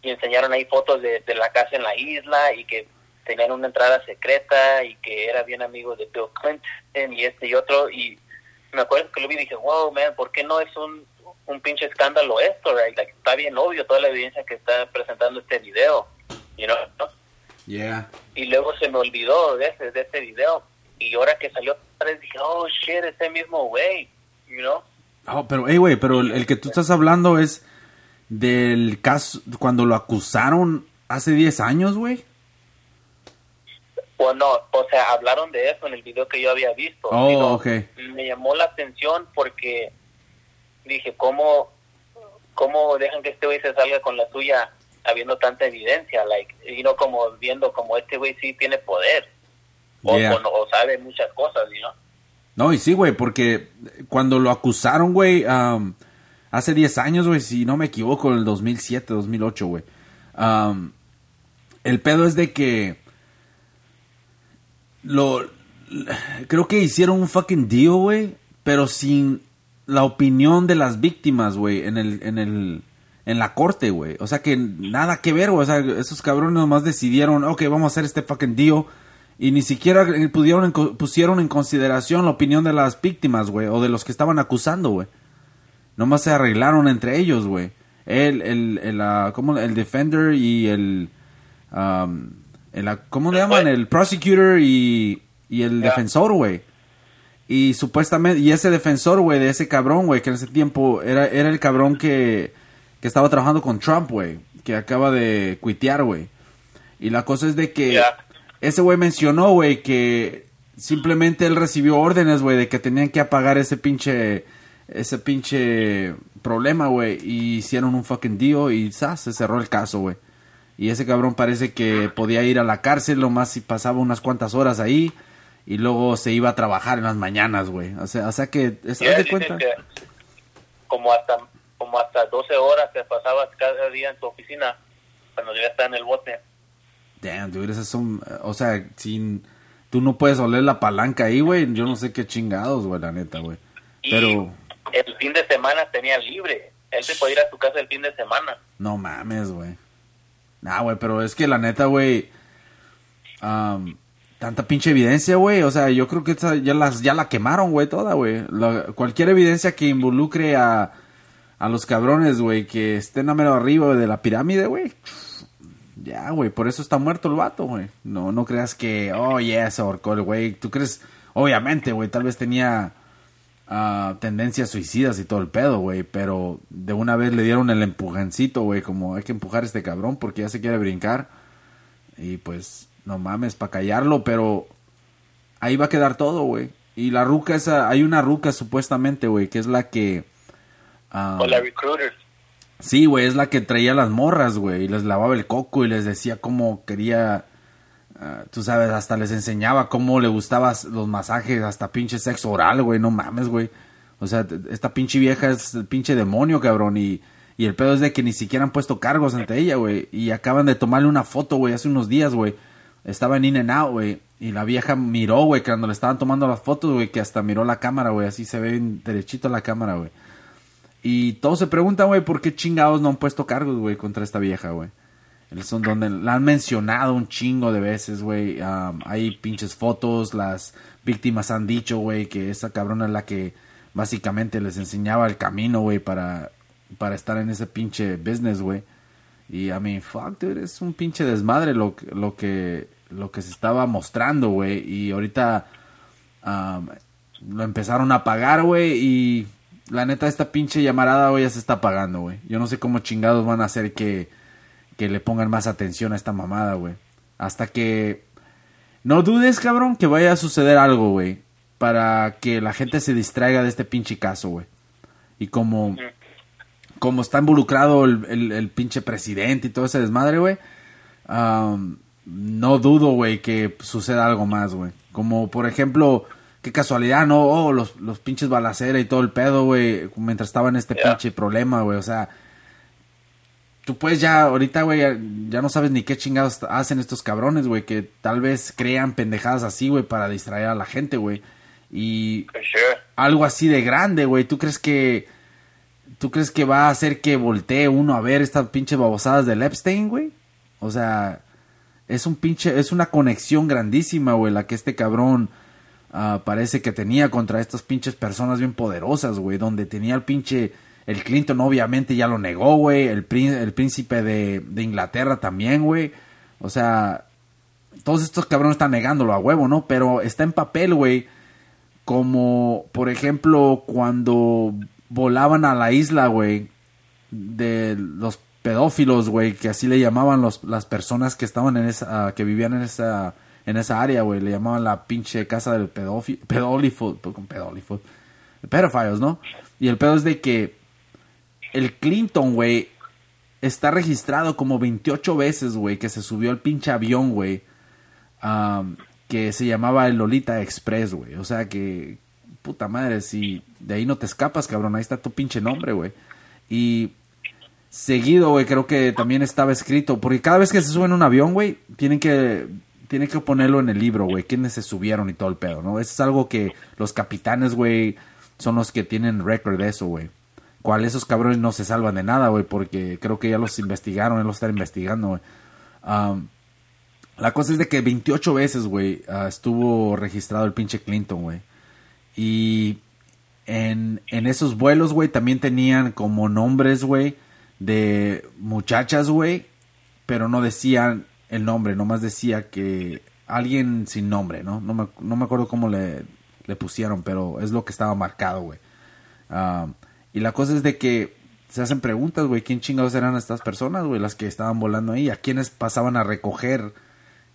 y enseñaron ahí fotos de, de la casa en la isla y que tenían una entrada secreta y que era bien amigo de Bill Clinton y este y otro y me acuerdo que lo vi y dije, wow, man, ¿por qué no es un, un pinche escándalo esto? Right? Like, está bien obvio toda la evidencia que está presentando este video, you know? ¿no? Yeah. Y luego se me olvidó de ese, de ese video y ahora que salió dije, oh, shit, ese mismo güey, you know? Oh, pero, hey, güey, pero el, el que tú estás hablando es del caso cuando lo acusaron hace 10 años, güey. O no, o sea, hablaron de eso en el video que yo había visto. Oh, Digo, ok. Me llamó la atención porque dije, ¿cómo, cómo dejan que este güey se salga con la suya habiendo tanta evidencia? Like, y no como viendo como este güey sí tiene poder. O, Yeah. o o sabe muchas cosas, ¿no? No, y sí, güey, porque cuando lo acusaron, güey, am, hace 10 años, güey, si no me equivoco, en el 2007, 2008, güey. am, el pedo es de que lo creo que hicieron un fucking deal, güey, pero sin la opinión de las víctimas, güey, en el en el en la corte, güey. O sea que nada que ver, güey. O sea, esos cabrones nomás decidieron, ok, vamos a hacer este fucking deal. Y ni siquiera eh, pudieron pusieron en consideración la opinión de las víctimas, güey, o de los que estaban acusando, güey. Nomás se arreglaron entre ellos, güey. El, el, el, ah, ¿cómo? el defender y el, um, el, ¿cómo le llaman? El prosecutor y, y el defensor, güey. Y supuestamente, y ese defensor, güey, de ese cabrón, güey, que en ese tiempo era, era el cabrón que, que estaba trabajando con Trump, güey, que acaba de cuitear, güey. Y la cosa es de que ese güey mencionó, güey, que simplemente él recibió órdenes, güey, de que tenían que apagar ese pinche, ese pinche problema, güey, y hicieron un fucking deal y ¡zas! se cerró el caso, güey. Y ese cabrón parece que podía ir a la cárcel lo más si pasaba unas cuantas horas ahí y luego se iba a trabajar en las mañanas, güey. O sea, o sea que, ¿te Ya das dicen cuenta? que como hasta como hasta 12 horas te pasabas cada día en tu oficina cuando ya está en el bote. Damn, dude, esas son, o sea, sin, tú no puedes oler la palanca ahí, güey. Yo no sé qué chingados, güey, la neta, güey. Pero, el fin de semana tenía libre. Él se podía ir a su casa el fin de semana. no mames, güey. Nah, güey, pero es que la neta, güey, am, tanta pinche evidencia, güey. O sea, yo creo que ya, las, ya la quemaron, güey, toda, güey. Cualquier evidencia que involucre a, a los cabrones, güey, que estén a menos arriba de la pirámide, güey. Ya, güey, por eso está muerto el vato, güey. No, no creas que, oh, yeah, se ahorcó güey. Tú crees, obviamente, güey, tal vez tenía uh, tendencias suicidas y todo el pedo, güey. Pero de una vez le dieron el empujancito, güey, como hay que empujar a este cabrón porque ya se quiere brincar. Y pues, no mames, para callarlo, pero ahí va a quedar todo, güey. Y la ruca esa, hay una ruca supuestamente, güey, que es la que... o la recruiter. Sí, güey, es la que traía las morras, güey, y les lavaba el coco y les decía cómo quería, ah, tú sabes, hasta les enseñaba cómo le gustaban los masajes, hasta pinche sexo oral, güey, no mames, güey. O sea, esta pinche vieja es pinche demonio, cabrón, y, y el pedo es de que ni siquiera han puesto cargos ante ella, güey, y acaban de tomarle una foto, güey, hace unos días, güey. Estaba en In and Out, güey, y la vieja miró, güey, cuando le estaban tomando las fotos, güey, que hasta miró la cámara, güey, así se ve derechito la cámara, güey. Y todos se preguntan, güey, por qué chingados no han puesto cargos, güey, contra esta vieja, güey. Son donde la han mencionado un chingo de veces, güey. hay pinches fotos, las víctimas han dicho, güey, que esa cabrona es la que básicamente les enseñaba el camino, güey, para, para estar en ese pinche business, güey. Y a mí, fuck, dude, es un pinche desmadre lo, lo, que, lo que se estaba mostrando, güey. Y ahorita lo empezaron a pagar, güey, y la neta, esta pinche llamarada, güey, ya se está pagando, güey. Yo no sé cómo chingados van a hacer que, que le pongan más atención a esta mamada, güey. Hasta que... No dudes, cabrón, que vaya a suceder algo, güey. Para que la gente se distraiga de este pinche caso, güey. Y como... Como está involucrado el, el, pinche presidente y todo ese desmadre, güey. no dudo, güey, que suceda algo más, güey. Como, por ejemplo qué casualidad, ¿no? Oh, los, los pinches balacera y todo el pedo, güey, mientras estaba en este pinche problema, güey, o sea, tú puedes ya, ahorita, güey, ya, no sabes ni qué chingados hacen estos cabrones, güey, que tal vez crean pendejadas así, güey, para distraer a la gente, güey. Y algo así de grande, güey, ¿tú crees que... ¿Tú crees que va a hacer que voltee uno a ver estas pinches babosadas del Epstein, güey? O sea, es un pinche, es una conexión grandísima, güey, la que este cabrón Ah, parece que tenía contra estas pinches personas bien poderosas, güey, donde tenía el pinche... El Clinton obviamente ya lo negó, güey, el, el príncipe de, de Inglaterra también, güey. O sea, todos estos cabrones están negándolo a huevo, ¿no? Pero está en papel, güey. Como, por ejemplo, cuando volaban a la isla, güey, de los pedófilos, güey, que así le llamaban los, las personas que estaban en esa, que vivían en esa en esa área, güey. Le llamaban la pinche casa del pedófilo, pedófilo, pedófilo, ¿no? Y el pedo es de que el Clinton, güey, está registrado como 28 veces, güey, que se subió al pinche avión, güey, que se llamaba el Lolita Express, güey. O sea que, puta madre, si de ahí no te escapas, cabrón, ahí está tu pinche nombre, güey. Y seguido, güey, creo que también estaba escrito, porque cada vez que se suben un avión, güey, tienen que tiene que ponerlo en el libro, güey, quiénes se subieron y todo el pedo, ¿no? Eso es algo que los capitanes, güey, son los que tienen récord de eso, güey. Cual esos cabrones no se salvan de nada, güey, porque creo que ya los investigaron, ya los están investigando, güey. la cosa es de que 28 veces, güey, ah, estuvo registrado el pinche Clinton, güey. Y en, en esos vuelos, güey, también tenían como nombres, güey, de muchachas, güey, pero no decían el nombre, nomás decía que alguien sin nombre, ¿no? No me, no me acuerdo cómo le, le, pusieron, pero es lo que estaba marcado, güey. Ah, y la cosa es de que se hacen preguntas, güey, ¿quién chingados eran estas personas, güey? Las que estaban volando ahí, ¿a quiénes pasaban a recoger?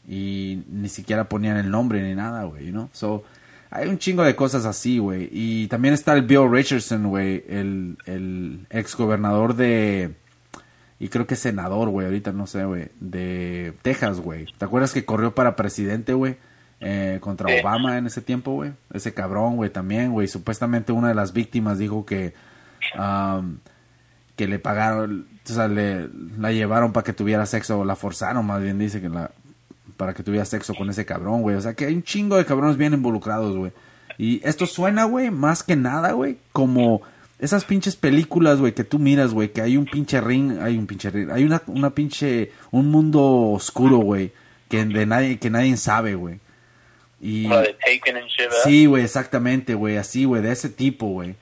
Y ni siquiera ponían el nombre ni nada, güey, ¿no? So, hay un chingo de cosas así, güey. Y también está el Bill Richardson, güey, el, el ex gobernador de y creo que senador, güey, ahorita no sé, güey, de Texas, güey. ¿Te acuerdas que corrió para presidente, güey? Eh, contra Obama en ese tiempo, güey. Ese cabrón, güey, también, güey. Supuestamente una de las víctimas dijo que, que le pagaron, o sea, le, la llevaron para que tuviera sexo, o la forzaron, más bien dice que la, para que tuviera sexo con ese cabrón, güey. O sea, que hay un chingo de cabrones bien involucrados, güey. Y esto suena, güey, más que nada, güey, como esas pinches películas, güey, que tú miras, güey, que hay un pinche ring, hay un pinche ring, hay una, una pinche, un mundo oscuro, güey, que de nadie, que nadie sabe, güey. Y... Sí, güey, exactamente, güey, así, güey, de ese tipo, güey.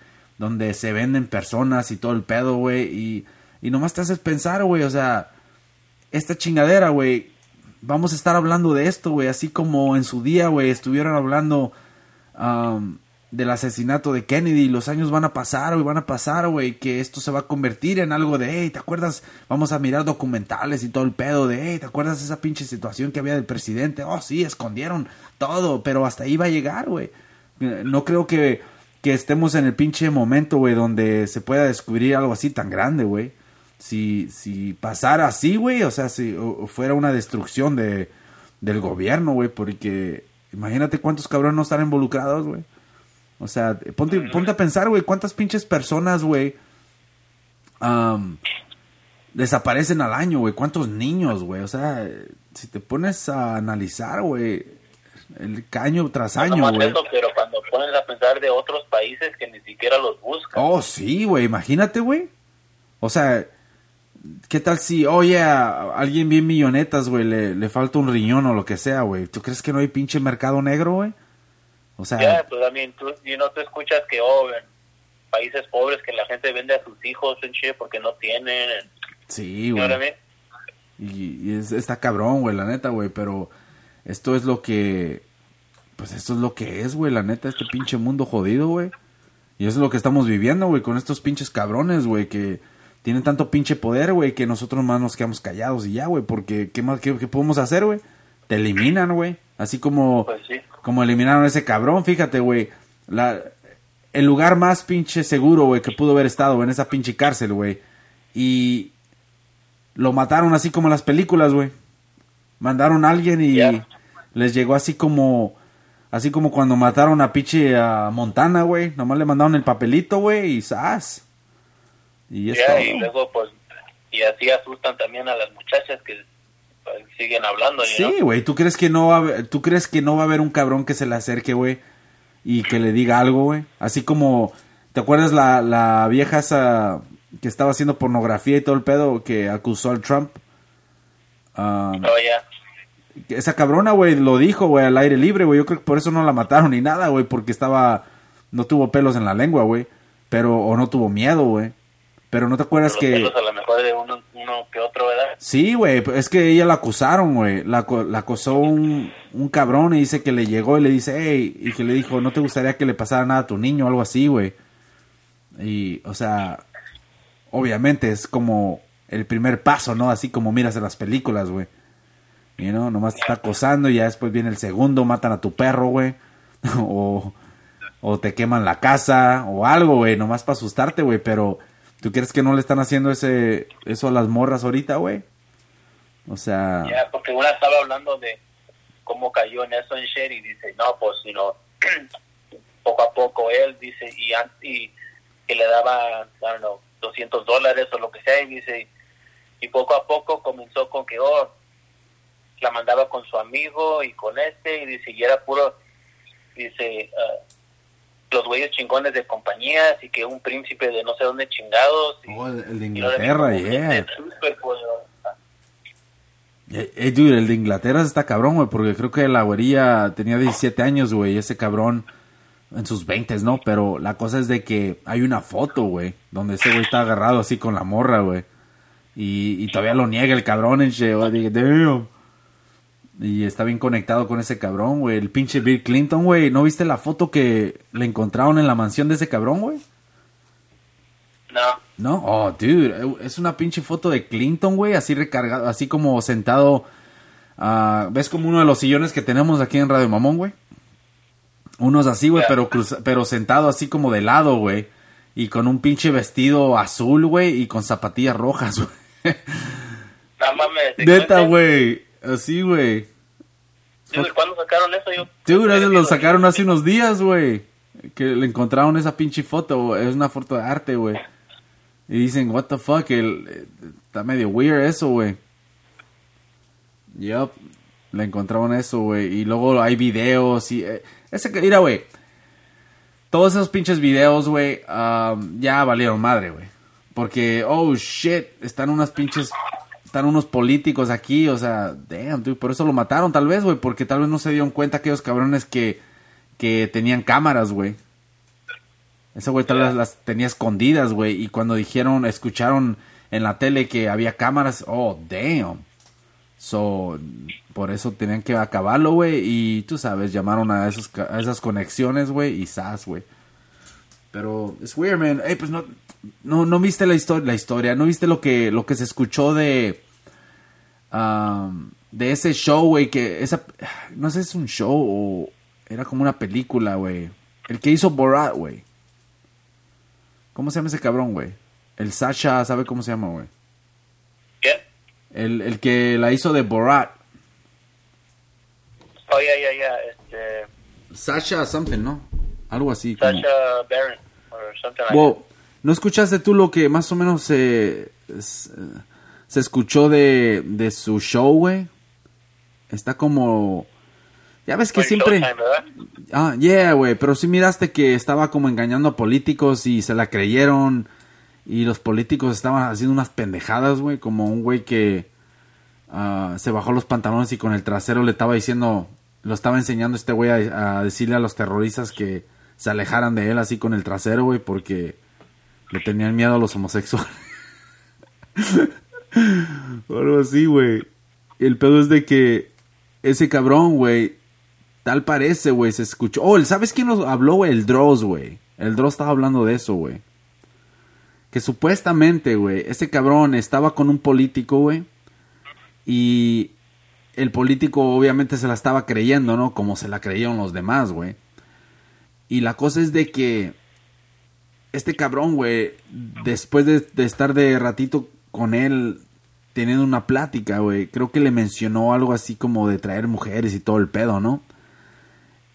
Donde se venden personas y todo el pedo, güey, y, y nomás te haces pensar, güey, o sea, esta chingadera, güey, vamos a estar hablando de esto, güey, así como en su día, güey, estuvieron hablando um, del asesinato de Kennedy, los años van a pasar, güey, van a pasar, güey, que esto se va a convertir en algo de, hey, ¿te acuerdas? Vamos a mirar documentales y todo el pedo de, hey, ¿te acuerdas esa pinche situación que había del presidente? Oh, sí, escondieron todo, pero hasta ahí va a llegar, güey. No creo que, que estemos en el pinche momento, güey, donde se pueda descubrir algo así tan grande, güey. Si, si pasara así, güey, o sea, si fuera una destrucción de, del gobierno, güey, porque imagínate cuántos cabrones no están involucrados, güey. O sea, ponte, ponte a pensar, güey, cuántas pinches personas, güey, desaparecen al año, güey. ¿Cuántos niños, güey? O sea, si te pones a analizar, güey, el año tras año, güey. Pones a pensar de otros países que ni siquiera los buscan. Oh, sí, güey, imagínate, güey. O sea, ¿qué tal si, oye, a alguien bien millonetas, güey, le, le falta un riñón o lo que sea, güey? ¿Tú crees que no hay pinche mercado negro, güey? O sea... Ya, pues también tú, y no te escuchas que, oh, en países pobres que la gente vende a sus hijos porque no tienen. Sí, güey. Y, y es, está cabrón, güey, la neta, güey, pero esto es lo que... Pues esto es lo que es, güey, la neta, este pinche mundo jodido, güey. Y eso es lo que estamos viviendo, güey, con estos pinches cabrones, güey, que tienen tanto pinche poder, güey, que nosotros más nos quedamos callados y ya, güey, porque ¿qué más qué, podemos hacer, güey? Te eliminan, güey. Así como pues sí como eliminaron a ese cabrón, fíjate, güey. El lugar más pinche seguro, güey, que pudo haber estado en esa pinche cárcel, güey. Y lo mataron así como en las películas, güey. Mandaron a alguien y les llegó así como... Así como cuando mataron a pinche a Montana, güey. Nomás le mandaron el papelito, güey, y ¡zas! Y, y luego, pues, y así asustan también a las muchachas que siguen hablando. Sí, güey, ¿tú crees que no va tú crees que no va a haber un cabrón que se le acerque, güey, y que le diga algo, güey? Así como ¿te acuerdas la, la vieja esa que estaba haciendo pornografía y todo el pedo que acusó al Trump? Um, oh, ya. Esa cabrona, güey, lo dijo, güey, al aire libre, güey. Yo creo que por eso no la mataron ni nada, güey, porque estaba no tuvo pelos en la lengua, güey, pero o no tuvo miedo, güey. Pero no te acuerdas que... a lo mejor de uno, que otro, ¿verdad? Sí, güey, es que ella la acusaron, güey. La, la acosó un, un, cabrón y dice que le llegó y le dice, hey, y que le dijo, no te gustaría que le pasara nada a tu niño o algo así, güey. Y, o sea, obviamente es como el primer paso, ¿no? Así como miras en las películas, güey. Y no, nomás te está acosando y ya después viene el segundo, matan a tu perro, güey. o, o te queman la casa o algo, güey, nomás para asustarte, güey, pero ¿Tú crees que no le están haciendo ese eso a las morras ahorita, güey? O sea... Ya, porque una estaba hablando de cómo cayó en eso en Sherry y dice, no, pues, sino poco a poco él dice, y, y que le daba, no 200 dólares o lo que sea, y dice, y poco a poco comenzó con que, oh, la mandaba con su amigo y con este, y dice, y era puro, dice, uh, los güeyes chingones de compañías y que un príncipe de no sé dónde chingados. oh, el, de Inglaterra, yeah. Eh, dude, el de Inglaterra está cabrón, güey, porque creo que la güerilla tenía 17 años, güey, ese cabrón en sus 20, ¿no? Pero la cosa es de que hay una foto, güey, donde ese güey está agarrado así con la morra, güey. Y, y todavía lo niega el cabrón, en dije, damn. Y está bien conectado con ese cabrón, güey. El pinche Bill Clinton, güey. ¿No viste la foto que le encontraron en la mansión de ese cabrón, güey? No. ¿No? Oh, dude. Es una pinche foto de Clinton, güey. Así recargado, así como sentado. Uh, ¿Ves como uno de los sillones que tenemos aquí en Radio Mamón, güey? Unos así, güey, pero, pero sentado así como de lado, güey. Y con un pinche vestido azul, güey. Y con zapatillas rojas, güey. No mames. Neta, güey. Así, güey. ¿Cuándo sacaron eso? Yo, sí, gracias, lo sacaron hace unos días, güey. Que le encontraron esa pinche foto, es una foto de arte, güey. Y dicen, what the fuck, el, está medio weird eso, güey. Yup, le encontraron eso, güey. Y luego hay videos y... Eh, ese, mira, güey. Todos esos pinches videos, güey, um, ya valieron madre, güey. Porque, oh, shit, están unas pinches están unos políticos aquí, o sea, damn, dude, por eso lo mataron tal vez, güey, porque tal vez no se dieron cuenta aquellos cabrones que, que tenían cámaras, güey. Ese güey tal vez las tenía escondidas, güey. Y cuando dijeron, escucharon en la tele que había cámaras, oh, damn. So, por eso tenían que acabarlo, güey. Y tú sabes, llamaron a, esos, a esas conexiones, güey. Y sas, güey. Pero es weird, man. Hey, pues no, no, no viste la, historia la historia. No viste lo que, lo que se escuchó de... Um, de ese show, güey. Que esa... No sé si es un show o... Era como una película, güey. El que hizo Borat, güey. ¿Cómo se llama ese cabrón, güey? El Sasha, ¿sabe cómo se llama, güey? ¿Quién? El, el que la hizo de Borat. Oh, ya, ya, ya. Este, Sasha something, ¿no? Algo así. Sasha como- Baron, or something like ¿no escuchaste tú lo que más o menos se, se, se escuchó de, de su show, güey? Está como... Ya ves que siempre... Ah, yeah, güey, pero sí miraste que estaba como engañando a políticos y se la creyeron y los políticos estaban haciendo unas pendejadas, güey, como un güey que ah, se bajó los pantalones y con el trasero le estaba diciendo, lo estaba enseñando este güey a, a decirle a los terroristas que se alejaran de él así con el trasero, güey, porque le tenían miedo a los homosexuales. O algo así, güey. El pedo es de que ese cabrón, güey, Tal parece, güey, se escuchó. Oh, ¿sabes quién nos habló, güey? El Dross, güey. El Dross estaba hablando de eso, güey. Que supuestamente, güey, ese cabrón estaba con un político, güey. Y el político obviamente se la estaba creyendo, ¿no? Como se la creyeron los demás, güey. Y la cosa es de que este cabrón, güey, después de, estar de ratito con él teniendo una plática, güey, creo que le mencionó algo así como de traer mujeres y todo el pedo, ¿no?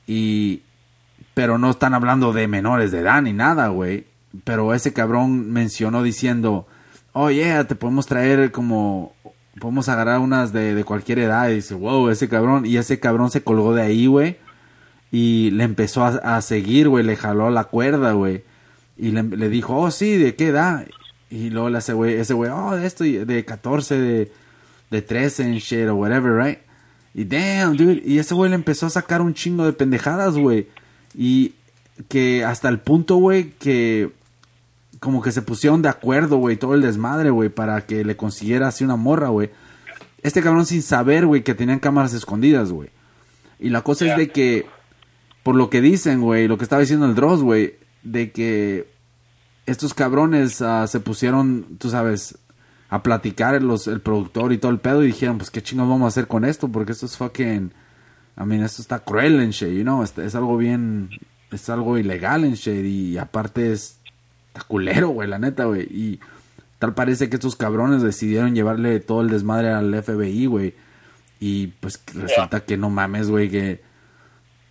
Y pero no están hablando de menores de edad ni nada, güey. Pero ese cabrón mencionó diciendo, oh yeah, te podemos traer como, podemos agarrar unas de, de cualquier edad. Y dice, wow, ese cabrón. Y ese cabrón se colgó de ahí, güey. Y le empezó a, a seguir, güey. Le jaló la cuerda, güey. Y le, le dijo, oh sí, ¿de qué edad? Y luego le hace, güey, ese güey, oh, de esto, de 14, de, de 13 and shit, o whatever, right? Y damn, dude. Y ese güey le empezó a sacar un chingo de pendejadas, güey. Y que hasta el punto, güey, que como que se pusieron de acuerdo, güey, todo el desmadre, güey, para que le consiguiera así una morra, güey. Este cabrón sin saber, güey, que tenían cámaras escondidas, güey. Y la cosa es de que, por lo que dicen, güey, lo que estaba diciendo el Dross, güey, de que estos cabrones ah, se pusieron, tú sabes, a platicar los, el productor y todo el pedo y dijeron, pues qué chingos vamos a hacer con esto, porque esto es fucking, I mean, esto está cruel en shit, you know, es, es algo bien, es algo ilegal en shit y aparte es, está culero, güey, la neta, güey, y tal parece que estos cabrones decidieron llevarle todo el desmadre al FBI, güey, y pues resulta que no mames, güey, que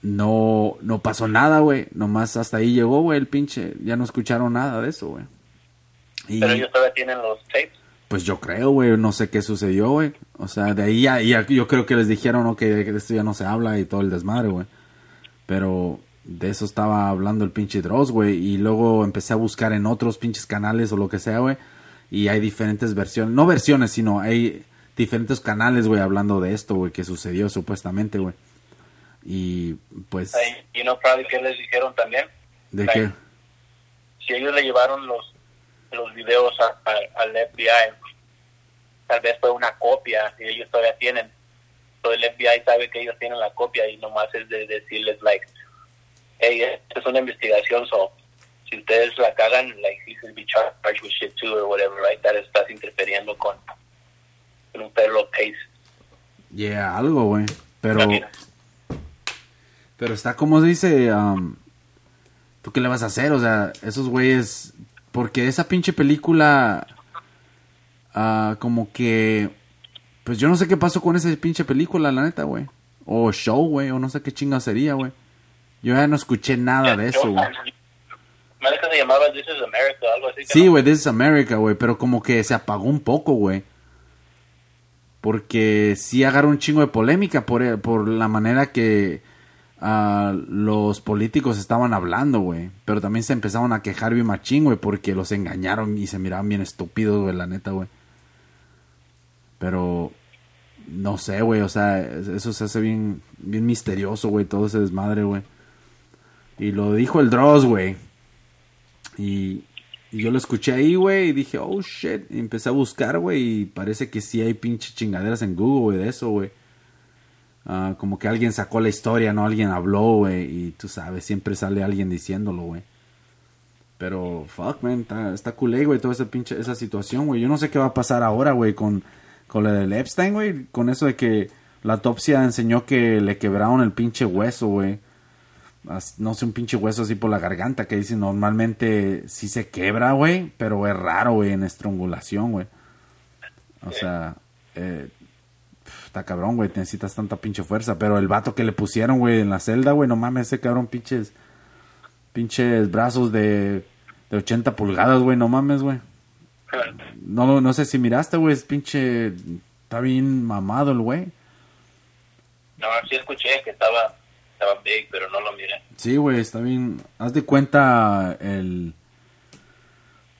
no, no pasó nada, güey, nomás hasta ahí llegó, güey, el pinche, ya no escucharon nada de eso, güey. Y- Pero ellos todavía tienen los tapes. pues yo creo, güey, no sé qué sucedió, güey. O sea, de ahí ya, ya- yo creo que les dijeron. Que de esto ya no se habla y todo el desmadre, güey. Pero de eso estaba hablando el pinche Dross, güey. Y luego empecé a buscar en otros pinches canales o lo que sea, güey. Y hay diferentes versiones, no versiones, sino hay diferentes canales, güey, hablando de esto, güey, que sucedió supuestamente, güey. Y pues, you know, probably que les dijeron también. ¿de like, qué? Si ellos le llevaron los los videos a- a- al FBI, tal vez fue una copia y ellos todavía tienen. So el FBI sabe que ellos tienen la copia y nomás es de decirles, like, hey, esta es una investigación, so si ustedes la cagan, like, he should be charged with shit too or whatever, right? That estás interfiriendo con, con un federal case. Yeah, algo, güey. Pero... Pero está como se dice, am, ¿tú qué le vas a hacer? O sea, esos güeyes, porque esa pinche película, ah, como que, pues yo no sé qué pasó con esa pinche película, la neta, güey. O show, güey, o no sé qué chinga sería, güey. Yo ya no escuché nada de eso, güey. América se llamaba This is America, algo así. que Sí, güey, This is America, güey, pero como que se apagó un poco, güey. Porque sí agarró un chingo de polémica por, por la manera que los políticos estaban hablando, güey. Pero también se empezaron a quejar bien machín, güey, porque los engañaron y se miraban bien estúpidos, güey, la neta, güey. Pero no sé, güey, o sea, eso se hace bien, bien misterioso, güey, todo ese desmadre, güey. Y lo dijo el Dross, güey. Y, y yo lo escuché ahí, güey, y dije, oh shit. Y empecé a buscar, güey, y parece que sí hay pinche chingaderas en Google, güey, de eso, güey. Ah, como que alguien sacó la historia, ¿no? Alguien habló, güey, y tú sabes, siempre sale alguien diciéndolo, güey. Pero, fuck, man, está, culé, güey, toda esa pinche, esa situación, güey. Yo no sé qué va a pasar ahora, güey, con, con la del Epstein, güey. Con eso de que la autopsia enseñó que le quebraron el pinche hueso, güey. No sé, un pinche hueso así por la garganta que dice normalmente sí se quebra, güey. Pero es raro, güey, en estrangulación, güey. O sea, eh, está cabrón, güey. Necesitas tanta pinche fuerza. Pero el vato que le pusieron, güey, en la celda, güey, no mames, ese cabrón pinches pinches brazos de, de 80 pulgadas, güey, no mames, güey. No, no sé si miraste, güey, es pinche... Está bien mamado el güey. No, sí escuché que estaba, estaba big, pero no lo miré. Sí, güey, está bien... Haz de cuenta el...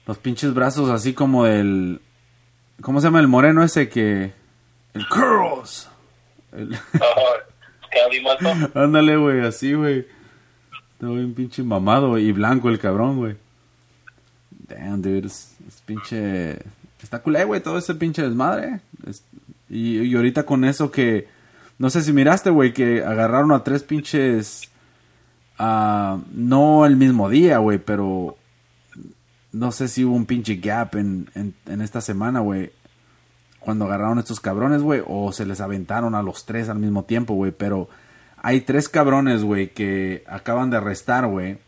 Los pinches brazos así como el... ¿Cómo se llama el moreno ese que... El Curls. El... Ándale, güey, así, güey. Está bien pinche mamado y blanco el cabrón, güey. Damn, dude. Es, pinche. Está culé, güey, todo ese pinche desmadre. y, y, ahorita con eso que. No sé si miraste, güey, que agarraron a tres pinches. Uh, no el mismo día, güey, pero. No sé si hubo un pinche gap en, en, en esta semana, güey. Cuando agarraron estos cabrones, güey. O se les aventaron a los tres al mismo tiempo, güey. Pero hay tres cabrones, güey, que acaban de arrestar, güey.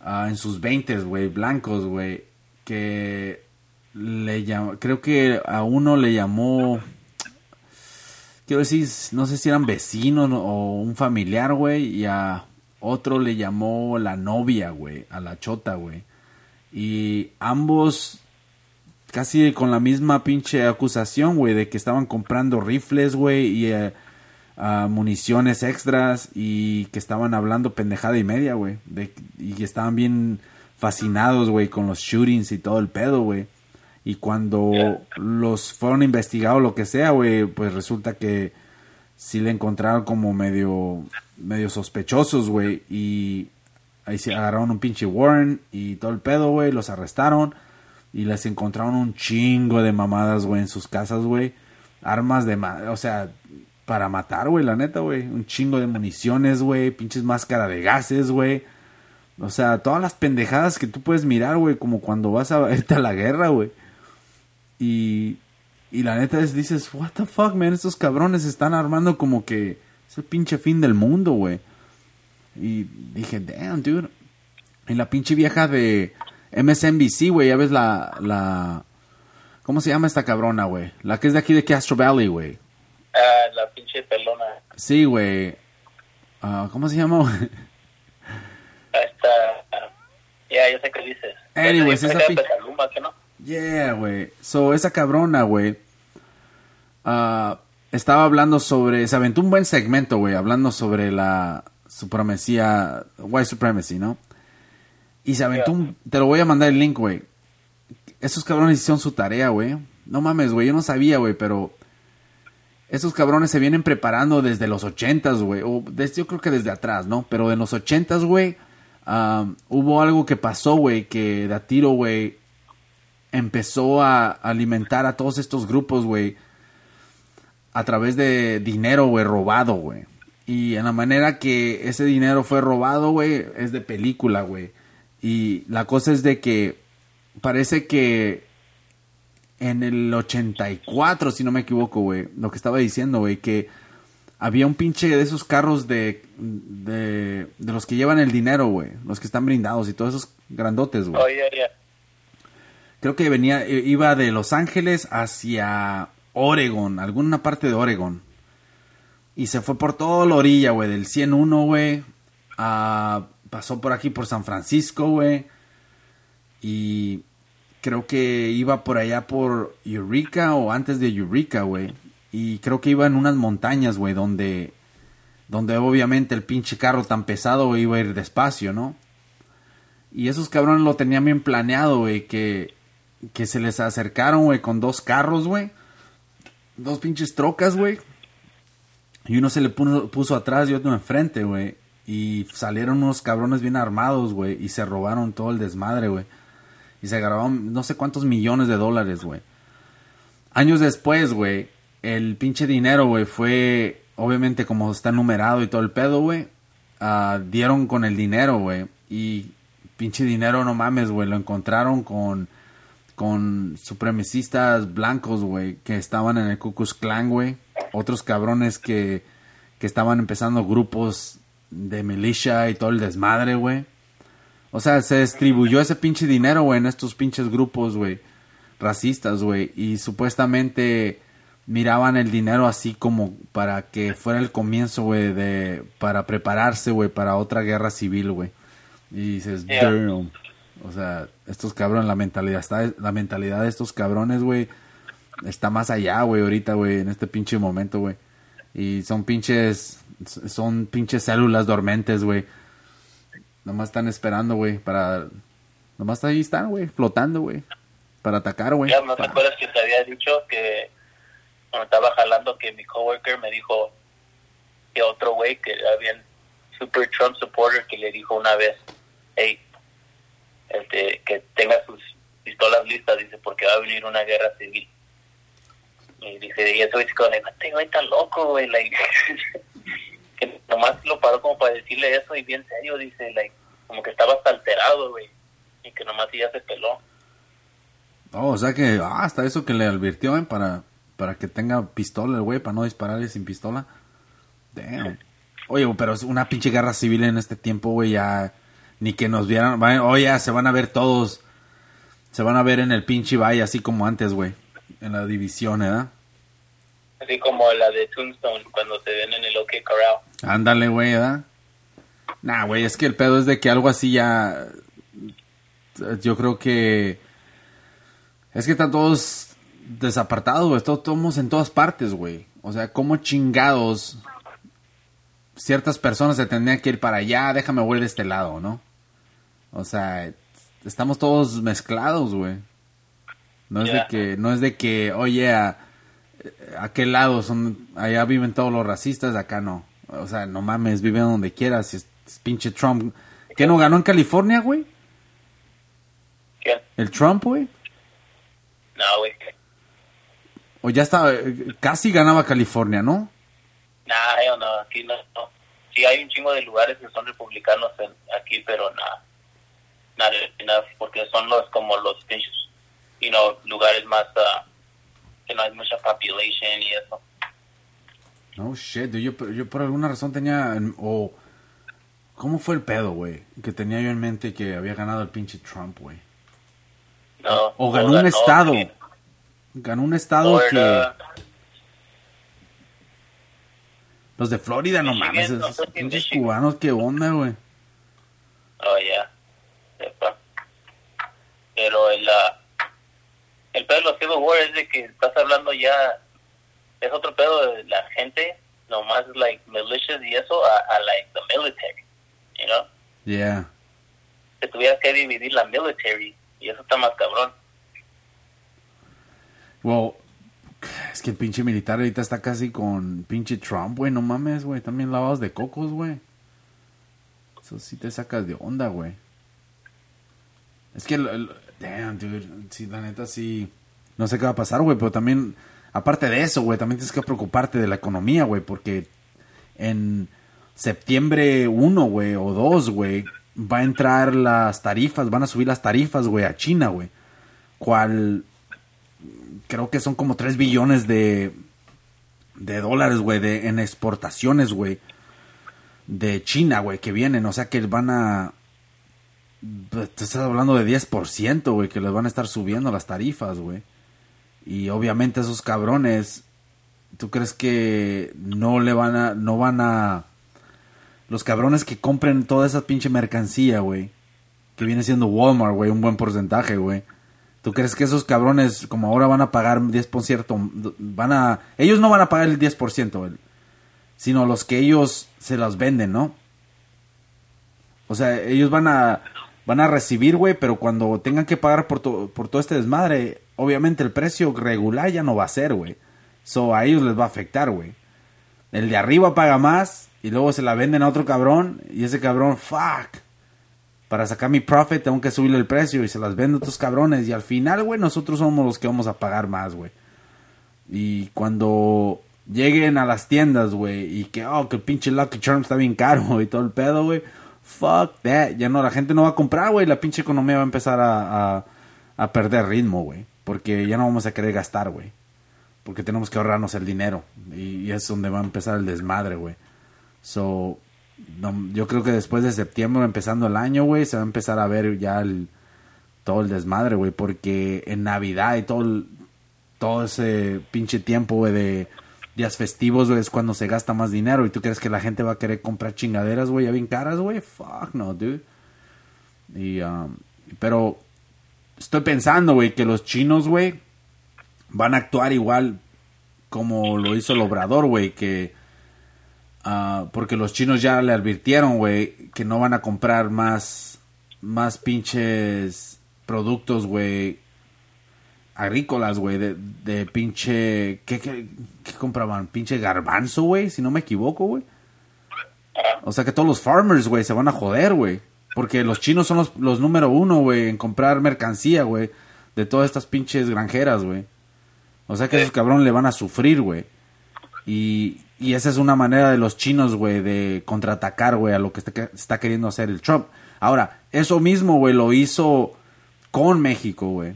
Ah, en sus veintes, güey, blancos, güey. Que le llamó, creo que a uno le llamó, quiero decir, no sé si eran vecinos o un familiar, güey. Y a otro le llamó la novia, güey, a la chota, güey. Y ambos casi con la misma pinche acusación, güey, de que estaban comprando rifles, güey, y... Eh, municiones extras y que estaban hablando pendejada y media, güey. Y que estaban bien fascinados, güey, con los shootings y todo el pedo, güey. Y cuando los fueron investigados, lo que sea, güey, pues resulta que sí le encontraron como medio, medio sospechosos, güey. Y ahí se agarraron un pinche Warren y todo el pedo, güey. Los arrestaron y les encontraron un chingo de mamadas, güey, en sus casas, güey. Armas de, o sea, para matar, güey, la neta, güey. Un chingo de municiones, güey. Pinches máscara de gases, güey. O sea, todas las pendejadas que tú puedes mirar, güey, como cuando vas a irte a la guerra, güey. Y, y la neta es, dices, what the fuck, man, estos cabrones están armando como que es el pinche fin del mundo, güey. Y dije, damn, dude. Y la pinche vieja de MSNBC, güey, ya ves la, la, ¿cómo se llama esta cabrona, güey? La que es de aquí de Castro Valley, güey. Ah, la pinche pelona. Sí, güey. Uh, ¿Cómo se llama, güey? Esta. Ya, yeah, yo sé qué dices. Anyways, esa pinche. No? Yeah, güey. So, esa cabrona, güey. Uh, estaba hablando sobre. Se aventó un buen segmento, güey. Hablando sobre la supremacía. White supremacy, ¿no? Y se aventó un. Te lo voy a mandar el link, güey. Esos cabrones hicieron su tarea, güey. No mames, güey. Yo no sabía, güey, pero esos cabrones se vienen preparando desde los ochentas, güey. O desde, yo creo que desde atrás, ¿no? Pero en los ochentas, güey, hubo algo que pasó, güey, que de tiro, güey, empezó a alimentar a todos estos grupos, güey, a través de dinero, güey, robado, güey. Y en la manera que ese dinero fue robado, güey, es de película, güey. Y la cosa es de que parece que en el 84, si no me equivoco, güey, lo que estaba diciendo, güey, que había un pinche de esos carros de, de, de los que llevan el dinero, güey, los que están brindados y todos esos grandotes, güey. Oh, Creo que venía, iba de Los Ángeles hacia Oregon, alguna parte de Oregon. Y se fue por toda la orilla, güey, del 101, güey. Pasó por aquí, por San Francisco, güey. Y creo que iba por allá por Eureka o antes de Eureka, güey. Y creo que iba en unas montañas, güey, donde, donde obviamente el pinche carro tan pesado iba a ir despacio, ¿no? Y esos cabrones lo tenían bien planeado, güey, que, que se les acercaron, güey, con dos carros, güey. Dos pinches trocas, güey. Y uno se le puso, puso atrás y otro enfrente, güey. Y salieron unos cabrones bien armados, güey. Y se robaron todo el desmadre, güey. Y se agarraron no sé cuántos millones de dólares, güey. Años después, güey, el pinche dinero, güey, fue, obviamente como está numerado y todo el pedo, güey, ah, dieron con el dinero, güey. Y pinche dinero, no mames, güey, lo encontraron con, con supremacistas blancos, güey, que estaban en el Ku Klux Klan, güey. Otros cabrones que, que estaban empezando grupos de milicia y todo el desmadre, güey. O sea, se distribuyó ese pinche dinero, güey, en estos pinches grupos, güey, racistas, güey. Y supuestamente miraban el dinero así como para que fuera el comienzo, güey, de... Para prepararse, güey, para otra guerra civil, güey. Y dices, damn. O sea, estos cabrones, la mentalidad, está, la mentalidad de estos cabrones, güey, está más allá, güey, ahorita, güey, en este pinche momento, güey. Y son pinches, son pinches células dormentes, güey Nomás están esperando, güey, para... Nomás ahí están, güey, flotando, güey. Para atacar, güey. Ya, ¿no te acuerdas que te había dicho que cuando estaba jalando que mi coworker me dijo que otro güey que había super Trump supporter que le dijo una vez, hey, este, que tenga sus pistolas listas, dice, porque va a venir una guerra civil. Y dice, y eso es como, este güey está loco, güey, like, nomás lo paró como para decirle eso y bien serio, dice, like, como que estaba hasta alterado, güey, y que nomás ya se peló. Oh, o sea que ah, hasta eso que le advirtió, ¿eh? Para, para que tenga pistola el güey, para no dispararle sin pistola. Damn. Oye, pero es una pinche guerra civil en este tiempo, güey, ya ni que nos vieran, oye, ya se van a ver todos, se van a ver en el pinche valle así como antes, güey, en la división, ¿verdad? Así como la de Tombstone cuando se ven en el OK Corral. Ándale, güey, ¿verdad? Nah, güey, es que el pedo es de que algo así ya. Yo creo que. Es que están todos desapartados, güey. Estamos en todas partes, güey. O sea, como chingados. Ciertas personas se tendrían que ir para allá, déjame voy de este lado, ¿no? O sea, estamos todos mezclados, güey. No es de que, no es de que, oye, a, a qué lado son, allá viven todos los racistas, acá no. O sea, no mames, viven donde quieras. Si es, pinche Trump. ¿Qué no ganó en California, güey? ¿Qué? ¿El Trump, güey? No, güey. O ya estaba, casi ganaba California, ¿no? Nah, yo no, aquí no, no. Sí hay un chingo de lugares que son republicanos en, aquí, pero nada. Nada, nada, porque son los como los pinches, you know, lugares más... Uh, que no hay mucha population y eso. No shit, yo, yo por alguna razón tenía. O. ¿Cómo fue el pedo, güey? Que tenía yo en mente que había ganado el pinche Trump, güey. No. O ganó un estado. Ganó un estado que. Los de Florida, no mames. Esos pinches cubanos, qué onda, güey. Oh, ya. Pero en la el pedo de los Civil War es de que estás hablando ya, es otro pedo de la gente, nomás like militias y eso, a, like the military, you know? Yeah. Que tuvieras que dividir la military y eso está más cabrón. Well, es que el pinche militar ahorita está casi con pinche Trump, güey, no mames, güey, también lavados de cocos, güey. Eso sí te sacas de onda, güey. Es que el, Damn, dude. Sí, la neta sí. No sé qué va a pasar, güey, pero también, aparte de eso, güey, también tienes que preocuparte de la economía, güey, porque en septiembre 1, güey, o 2, güey, va a entrar las tarifas, van a subir las tarifas, güey, a China, güey. Cual creo que son como 3 billones de, de dólares, güey, de, en exportaciones, güey, de China, güey, que vienen. O sea que van a, te estás hablando de 10%, güey, que les van a estar subiendo las tarifas, güey. Y obviamente esos cabrones, ¿tú crees que no le van a, no van a... Los cabrones que compren toda esa pinche mercancía, güey, que viene siendo Walmart, güey, un buen porcentaje, güey. ¿Tú crees que esos cabrones, como ahora van a pagar 10%, van a... Ellos no van a pagar el 10%, güey, sino los que ellos se las venden, ¿no? O sea, ellos van a van a recibir, güey, pero cuando tengan que pagar por, por todo este desmadre, obviamente el precio regular ya no va a ser, güey. So a ellos les va a afectar, güey. el de arriba paga más y luego se la venden a otro cabrón y ese cabrón, fuck. Para sacar mi profit tengo que subirle el precio y se las vendo a otros cabrones y al final, güey, nosotros somos los que vamos a pagar más, güey. Y cuando lleguen a las tiendas, güey, y que, oh, que el pinche Lucky Charm está bien caro y todo el pedo, güey. Fuck that. Ya no, la gente no va a comprar, güey. La pinche economía va a empezar a, a, perder ritmo, güey. Porque ya no vamos a querer gastar, güey. Porque tenemos que ahorrarnos el dinero. Y, es donde va a empezar el desmadre, güey. So, yo creo que después de septiembre, empezando el año, güey, se va a empezar a ver ya el, todo el desmadre, güey. Porque en Navidad y todo, el, todo ese pinche tiempo, güey, de días festivos, es cuando se gasta más dinero. ¿Y tú crees que la gente va a querer comprar chingaderas, güey, ya bien caras, güey? Fuck no, dude. Y, um, pero estoy pensando, güey, que los chinos, güey, van a actuar igual como lo hizo el obrador, güey, que... Uh, porque los chinos ya le advirtieron, güey, que no van a comprar más, más pinches productos, güey, agrícolas, güey, de, de pinche... ¿qué, qué, compraban? Pinche garbanzo, güey, si no me equivoco, güey. O sea que todos los farmers, güey, se van a joder, güey. Porque los chinos son los, los número uno, güey, en comprar mercancía, güey. De todas estas pinches granjeras, güey. O sea que esos cabrones le van a sufrir, güey. Y, y esa es una manera de los chinos, güey, de contraatacar, güey, a lo que está, está queriendo hacer el Trump. Ahora, eso mismo, güey, lo hizo con México, güey.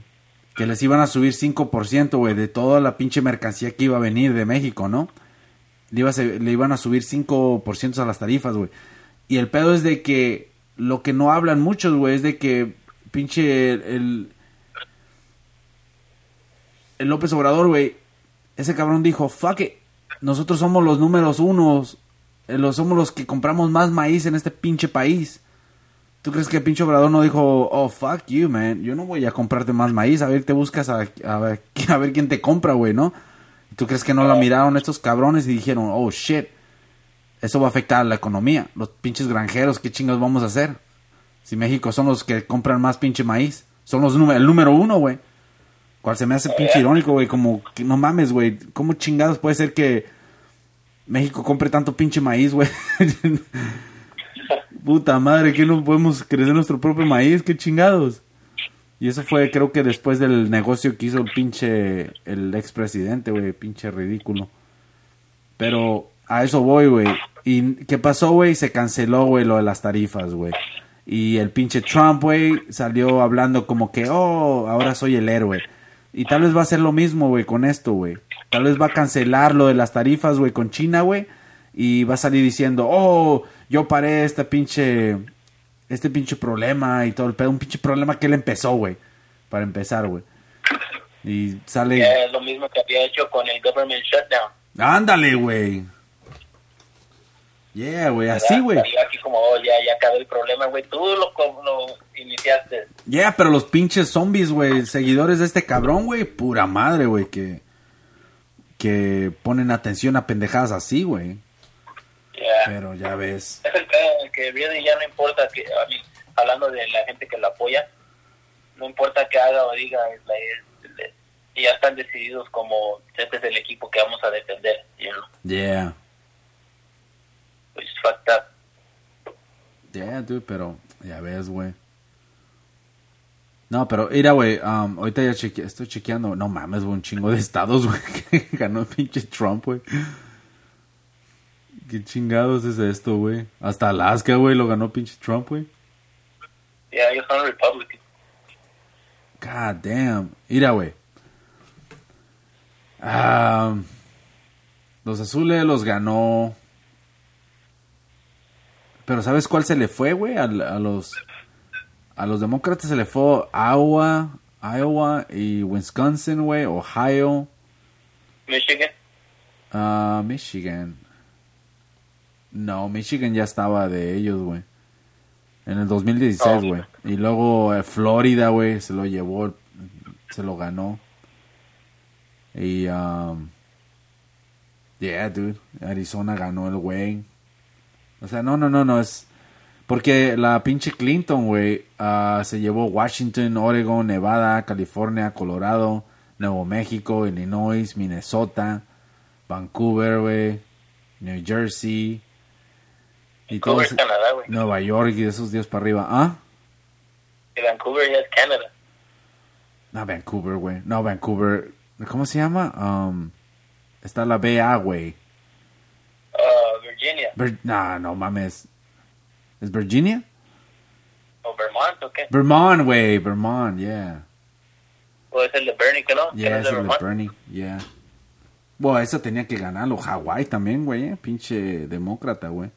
Que les iban a subir 5%, güey, de toda la pinche mercancía que iba a venir de México, ¿no? Le, iba le iban a subir 5% a las tarifas, güey. Y el pedo es de que lo que no hablan muchos, güey, es de que pinche el, el, López Obrador, güey, ese cabrón dijo, fuck nosotros somos los números unos, eh, los, somos los que compramos más maíz en este pinche país. ¿Tú crees que pinche Obrador no dijo, oh, fuck you, man, yo no voy a comprarte más maíz, a ver, te buscas a, a, ver, a ver quién te compra, güey, ¿no? ¿Tú crees que no la miraron estos cabrones y dijeron, oh, shit, eso va a afectar a la economía? Los pinches granjeros, ¿qué chingos vamos a hacer? Si México son los que compran más pinche maíz, son los el número uno, güey. Cual se me hace pinche irónico, güey, como, que no mames, güey, ¿cómo chingados puede ser que México compre tanto pinche maíz, güey? Puta madre, que no podemos crecer nuestro propio maíz, qué chingados. Y eso fue, creo que después del negocio que hizo el pinche, el expresidente, güey, pinche ridículo. Pero a eso voy, güey. ¿Y qué pasó, güey? Se canceló, güey, lo de las tarifas, güey. Y el pinche Trump, güey, salió hablando como que, oh, ahora soy el héroe. Y tal vez va a ser lo mismo, güey, con esto, güey. Tal vez va a cancelar lo de las tarifas, güey, con China, güey. Y va a salir diciendo, oh, yo paré este pinche, este pinche problema y todo el pedo. Un pinche problema que él empezó, güey. Para empezar, güey. Y sale... Yeah, es lo mismo que había hecho con el government shutdown. Ándale, güey. Yeah, güey, así, güey. Aquí como, oh, ya, ya acabó el problema, güey. Tú lo, lo iniciaste. Yeah, pero los pinches zombies, güey, seguidores de este cabrón, güey, pura madre, güey, que que ponen atención a pendejadas así, güey. Yeah. Pero ya ves. Es el pedo, que really ya no importa que, a mí, hablando de la gente que la apoya, no importa que haga o diga, la, ya están decididos como este es el equipo que vamos a defender, you know? Yeah. Which is fucked up. Yeah, dude, pero ya ves, güey. No, pero mira, güey, um, ahorita ya cheque, estoy chequeando. No mames, güey, un chingo de estados, güey, que ganó el pinche Trump, güey. ¿Qué chingados es esto, güey? Hasta Alaska, güey, lo ganó pinche Trump, güey. Yeah, ellos son Republican. God damn. Mira, güey. Um, los azules los ganó. Pero ¿sabes cuál se le fue, güey? A, a, los a los demócratas se le fue Iowa, Iowa y Wisconsin, güey, Ohio. Michigan. Uh, Michigan. No, Michigan ya estaba de ellos, güey. En el 2016, güey. Y luego eh, Florida, güey, se lo llevó, se lo ganó. Y, um, yeah, dude, Arizona ganó el güey. O sea, no, no, no, no, es... Porque la pinche Clinton, güey, uh, se llevó Washington, Oregon, Nevada, California, Colorado, Nuevo México, Illinois, Minnesota, Vancouver, güey. New Jersey. Y Vancouver, ese- Canadá, güey. Nueva York y de esos días para arriba. ¿Ah? Y Vancouver ya es Canadá. No, Vancouver, güey. No, Vancouver. ¿Cómo se llama? Um, está la BA, güey. Uh, Virginia. Vir- nah, no mames. ¿Es Virginia? ¿O Vermont o qué? Vermont, güey. Vermont, yeah. ¿O es el de Bernie, que no? ¿Que Yeah, es de el de Vermont? Bernie, yeah. Bueno, eso tenía que ganarlo. Hawái también, güey. eh. Pinche demócrata, güey.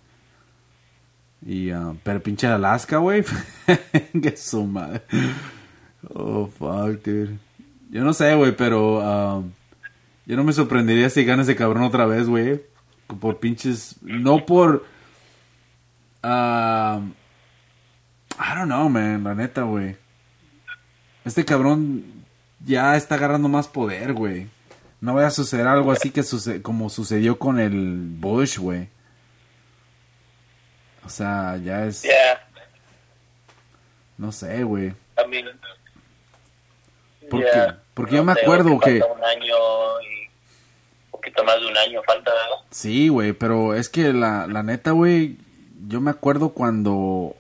Y, ah, pero pinche Alaska, güey. que su madre. Oh, fuck, dude. Yo no sé, güey, pero ah, yo no me sorprendería si gana ese cabrón otra vez, güey. Por pinches. No por. ah, I don't know, man. La neta, güey. Este cabrón ya está agarrando más poder, güey. No vaya a suceder algo así que suce como sucedió con el Bush, güey. O sea, ya es... Yeah, No sé, güey. I mean... ¿Por yeah, qué? Porque yo me acuerdo que- Falta un año y... Un poquito más de un año falta, ¿verdad? Sí, güey, pero es que la, la neta, güey, yo me acuerdo cuando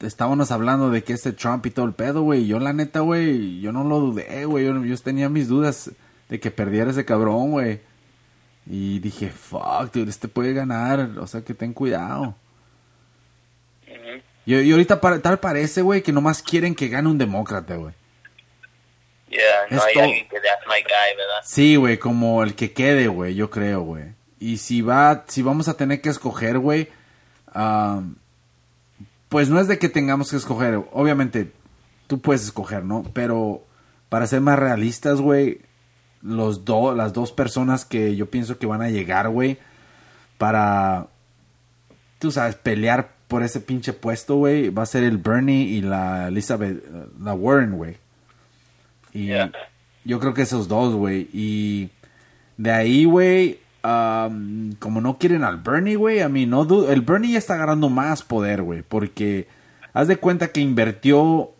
estábamos hablando de que este Trump y todo el pedo, güey. Yo la neta, güey, yo no lo dudé, güey. Yo, yo tenía mis dudas de que perdiera ese cabrón, güey. Y dije, fuck, dude, este puede ganar. O sea, que ten cuidado. Y, y ahorita pa- tal parece, güey, que nomás quieren que gane un demócrata, güey. Yeah, no Es hay todo. alguien que that's my guy, ¿verdad? Sí, güey, como el que quede, güey, yo creo, güey. Y si va, si vamos a tener que escoger, güey, pues no es de que tengamos que escoger, obviamente tú puedes escoger, ¿no? Pero para ser más realistas, güey, los dos, las dos personas que yo pienso que van a llegar, güey, para, tú sabes, pelear por ese pinche puesto, güey, va a ser el Bernie y la Elizabeth, la Warren, güey. Y Yeah. yo creo que esos dos, güey. Y de ahí, güey, am, como no quieren al Bernie, güey, a mí no dudo. El Bernie ya está agarrando más poder, güey. Porque haz de cuenta que invirtió.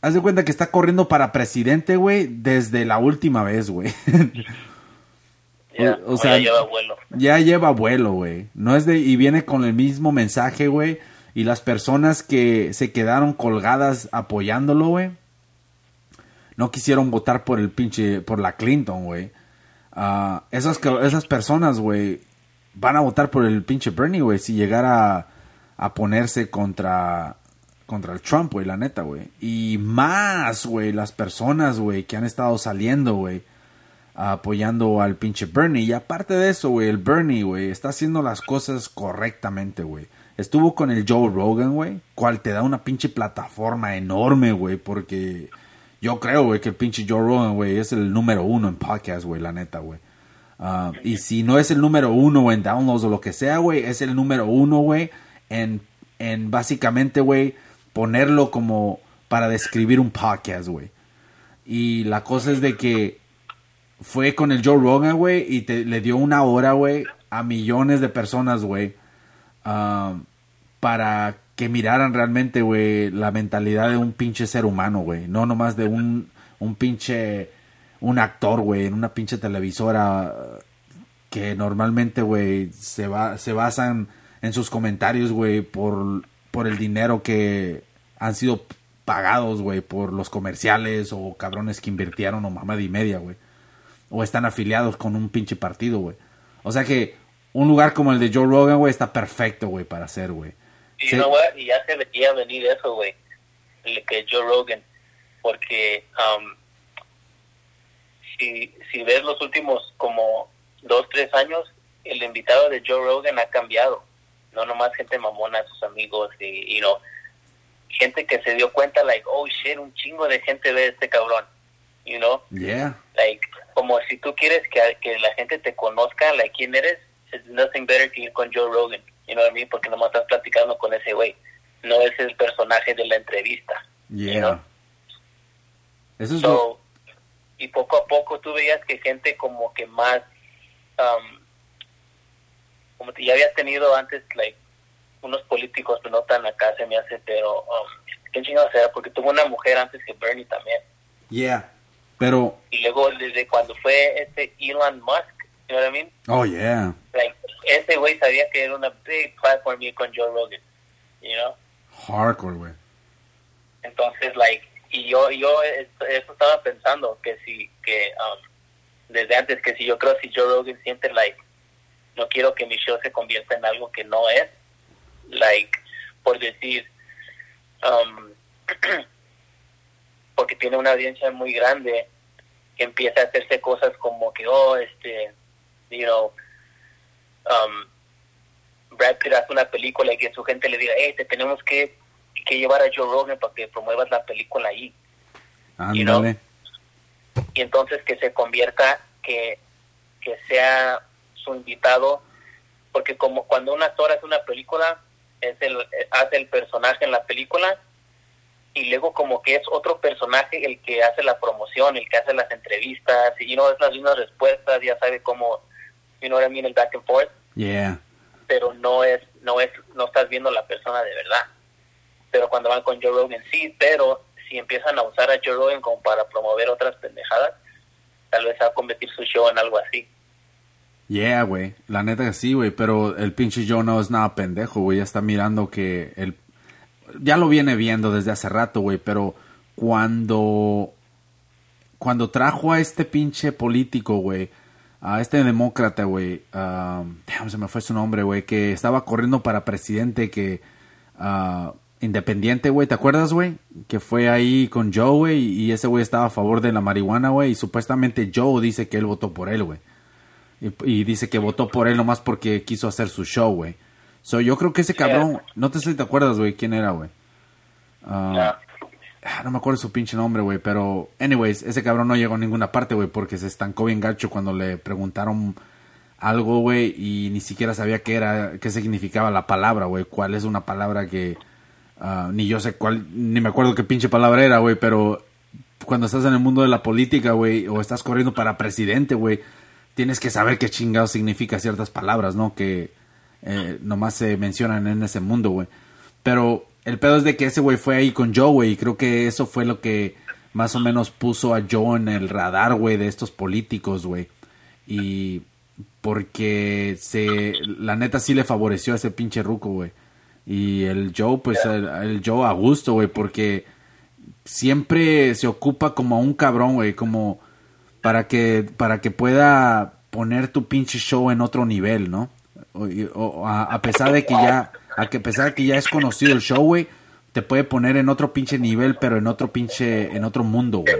Haz de cuenta que está corriendo para presidente, güey, desde la última vez, güey. Yeah, O- sea, ya lleva vuelo. ya lleva vuelo, güey. No es de y viene con el mismo mensaje, güey. Y las personas que se quedaron colgadas apoyándolo, güey, no quisieron votar por el pinche por la Clinton, güey. Ah, esas esas personas, güey, van a votar por el pinche Bernie, güey, si llegara a ponerse contra contra el Trump, güey, la neta, güey. Y más, güey, las personas, güey, que han estado saliendo, güey, apoyando al pinche Bernie. Y aparte de eso, güey, el Bernie, güey, está haciendo las cosas correctamente, güey. Estuvo con el Joe Rogan, güey, cual te da una pinche plataforma enorme, güey, porque yo creo, güey, que el pinche Joe Rogan, güey, es el número uno en podcast, güey, la neta, güey. Ah, y si no es el número uno en downloads o lo que sea, güey, es el número uno, güey, en, en básicamente, güey, ponerlo como para describir un podcast, güey. Y la cosa es de que fue con el Joe Rogan, güey, y te, le dio una hora, güey, a millones de personas, güey, um, para que miraran realmente, güey, la mentalidad de un pinche ser humano, güey. No nomás de un, un pinche, un actor, güey, en una pinche televisora que normalmente, güey, se, se basan en sus comentarios, güey, por, por el dinero que han sido pagados, güey, por los comerciales o cabrones que invirtieron o mamada y media, güey. O están afiliados con un pinche partido, güey. O sea que un lugar como el de Joe Rogan, güey, está perfecto, güey, para hacer, güey. Y Sí. what? Y ya se veía venir eso, güey. El que Joe Rogan. Porque um, si, si ves los últimos como dos, tres años, el invitado de Joe Rogan ha cambiado. No nomás gente mamona, sus amigos y, know, gente que se dio cuenta, like, oh shit, un chingo de gente ve a este cabrón. You know? Yeah. like como si tú quieres que, que la gente te conozca like quién eres it's nothing better que ir con Joe Rogan you know what I mean porque nomás estás platicando con ese güey no es el personaje de la entrevista Yeah. you know? Eso es lo... so, y poco a poco tú veías que gente como que más um, como que ya habías tenido antes like unos políticos que no tan acá se me hace pero um, quién chingados era porque tuvo una mujer antes que Bernie también Yeah. Pero, y luego desde cuando fue este Elon Musk You know what I mean? Oh, yeah. Like, ese güey sabía que era una big platform ir con Joe Rogan, you know? Hardcore, güey. Entonces, like, y yo, yo eso estaba pensando, que si, que, um, desde antes, que si yo creo si Joe Rogan siente, like, no quiero que mi show se convierta en algo que no es, like, por decir, um, porque tiene una audiencia muy grande, que empieza a hacerse cosas como que, oh, este, you know, um, Brad Pitt hace una película y que su gente le diga, hey, te tenemos que, que llevar a Joe Rogan para que promuevas la película ahí. You know? Y entonces que se convierta, que, que sea su invitado, porque como cuando un actor hace una película, es el, hace el personaje en la película y luego como que es otro personaje el que hace la promoción, el que hace las entrevistas, y no es las mismas respuestas, ya sabe cómo, you know what I mean, el back and forth, Yeah. pero no es, no es, no estás viendo la persona de verdad. Pero cuando van con Joe Rogan sí, pero si empiezan a usar a Joe Rogan como para promover otras pendejadas, tal vez va a convertir su show en algo así. Yeah, güey. La neta que sí, güey. Pero el pinche Joe no es nada pendejo, güey. Ya está mirando que el... Ya lo viene viendo desde hace rato, güey. Pero cuando... Cuando trajo a este pinche político, güey. A este demócrata, güey. damn, se me fue su nombre, güey. Que estaba corriendo para presidente, que... ah, independiente, güey. ¿Te acuerdas, güey? Que fue ahí con Joe, güey. Y ese güey estaba a favor de la marihuana, güey. Y supuestamente Joe dice que él votó por él, güey. Y, y dice que votó por él nomás porque quiso hacer su show, güey. So, yo creo que ese cabrón, no te sé si te acuerdas, güey, quién era, güey. Ah, no me acuerdo su pinche nombre, güey, pero, anyways, ese cabrón no llegó a ninguna parte, güey, porque se estancó bien gacho cuando le preguntaron algo, güey, y ni siquiera sabía qué era, qué significaba la palabra, güey, cuál es una palabra que ah, ni yo sé cuál, ni me acuerdo qué pinche palabra era, güey, pero cuando estás en el mundo de la política, güey, o estás corriendo para presidente, güey, tienes que saber qué chingados significa ciertas palabras, ¿no? Que eh, nomás se mencionan en ese mundo, güey. Pero el pedo es de que ese güey fue ahí con Joe, güey, y creo que eso fue lo que más o menos puso a Joe en el radar, güey, de estos políticos, güey. Y porque se, la neta sí le favoreció a ese pinche ruco, güey. Y el Joe, pues, el, el Joe a gusto, güey, porque siempre se ocupa como a un cabrón, güey, como para que para que pueda poner tu pinche show en otro nivel, ¿no? A, pesar de que ya a que pesar que ya es conocido el show, güey, te puede poner en otro pinche nivel, pero en otro pinche en otro mundo, güey.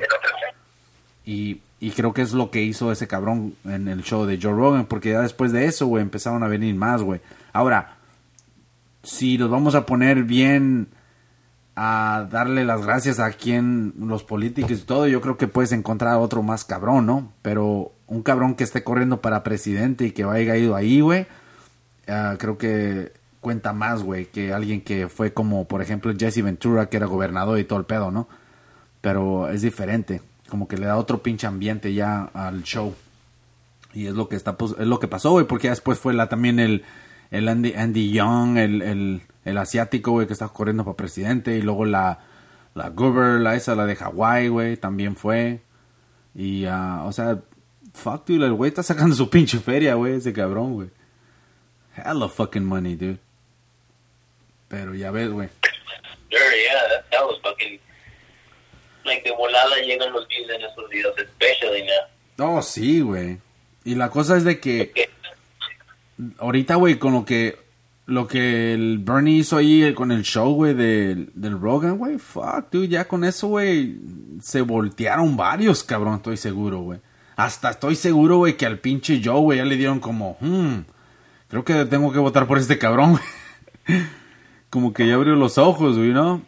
Y, y creo que es lo que hizo ese cabrón en el show de Joe Rogan, porque ya después de eso, güey, empezaron a venir más, güey. Ahora, si nos vamos a poner bien a darle las gracias a quien los políticos y todo, yo creo que puedes encontrar otro más cabrón, ¿no? Pero un cabrón que esté corriendo para presidente y que haya ido ahí, güey, ah, creo que cuenta más, güey, que alguien que fue como, por ejemplo, Jesse Ventura, que era gobernador y todo el pedo, ¿no? Pero es diferente, como que le da otro pinche ambiente ya al show. Y es lo que está es lo que pasó, güey, porque después fue la también el el Andy, Andy Young, el, el, el asiático, güey, que está corriendo para presidente y luego la la Goober, la esa la de Hawái, güey, también fue. Y ah, o sea, fuck dude, el güey está sacando su pinche feria, güey, ese cabrón, güey. Hella fucking money, dude. Pero ya ves, güey. Sure, yeah, that, that was fucking... Like, de volada llegan los views en esos videos, especially now. Oh, sí, güey. Y la cosa es de que ahorita, güey, con lo que lo que el Bernie hizo ahí con el show, güey, del, del Rogan, güey, fuck, dude, ya con eso, güey, se voltearon varios, cabrón, estoy seguro, güey. Hasta estoy seguro, güey, que al pinche Joe, güey, ya le dieron como, hmm, creo que tengo que votar por este cabrón, güey. Como que ya abrió los ojos, güey, ¿no?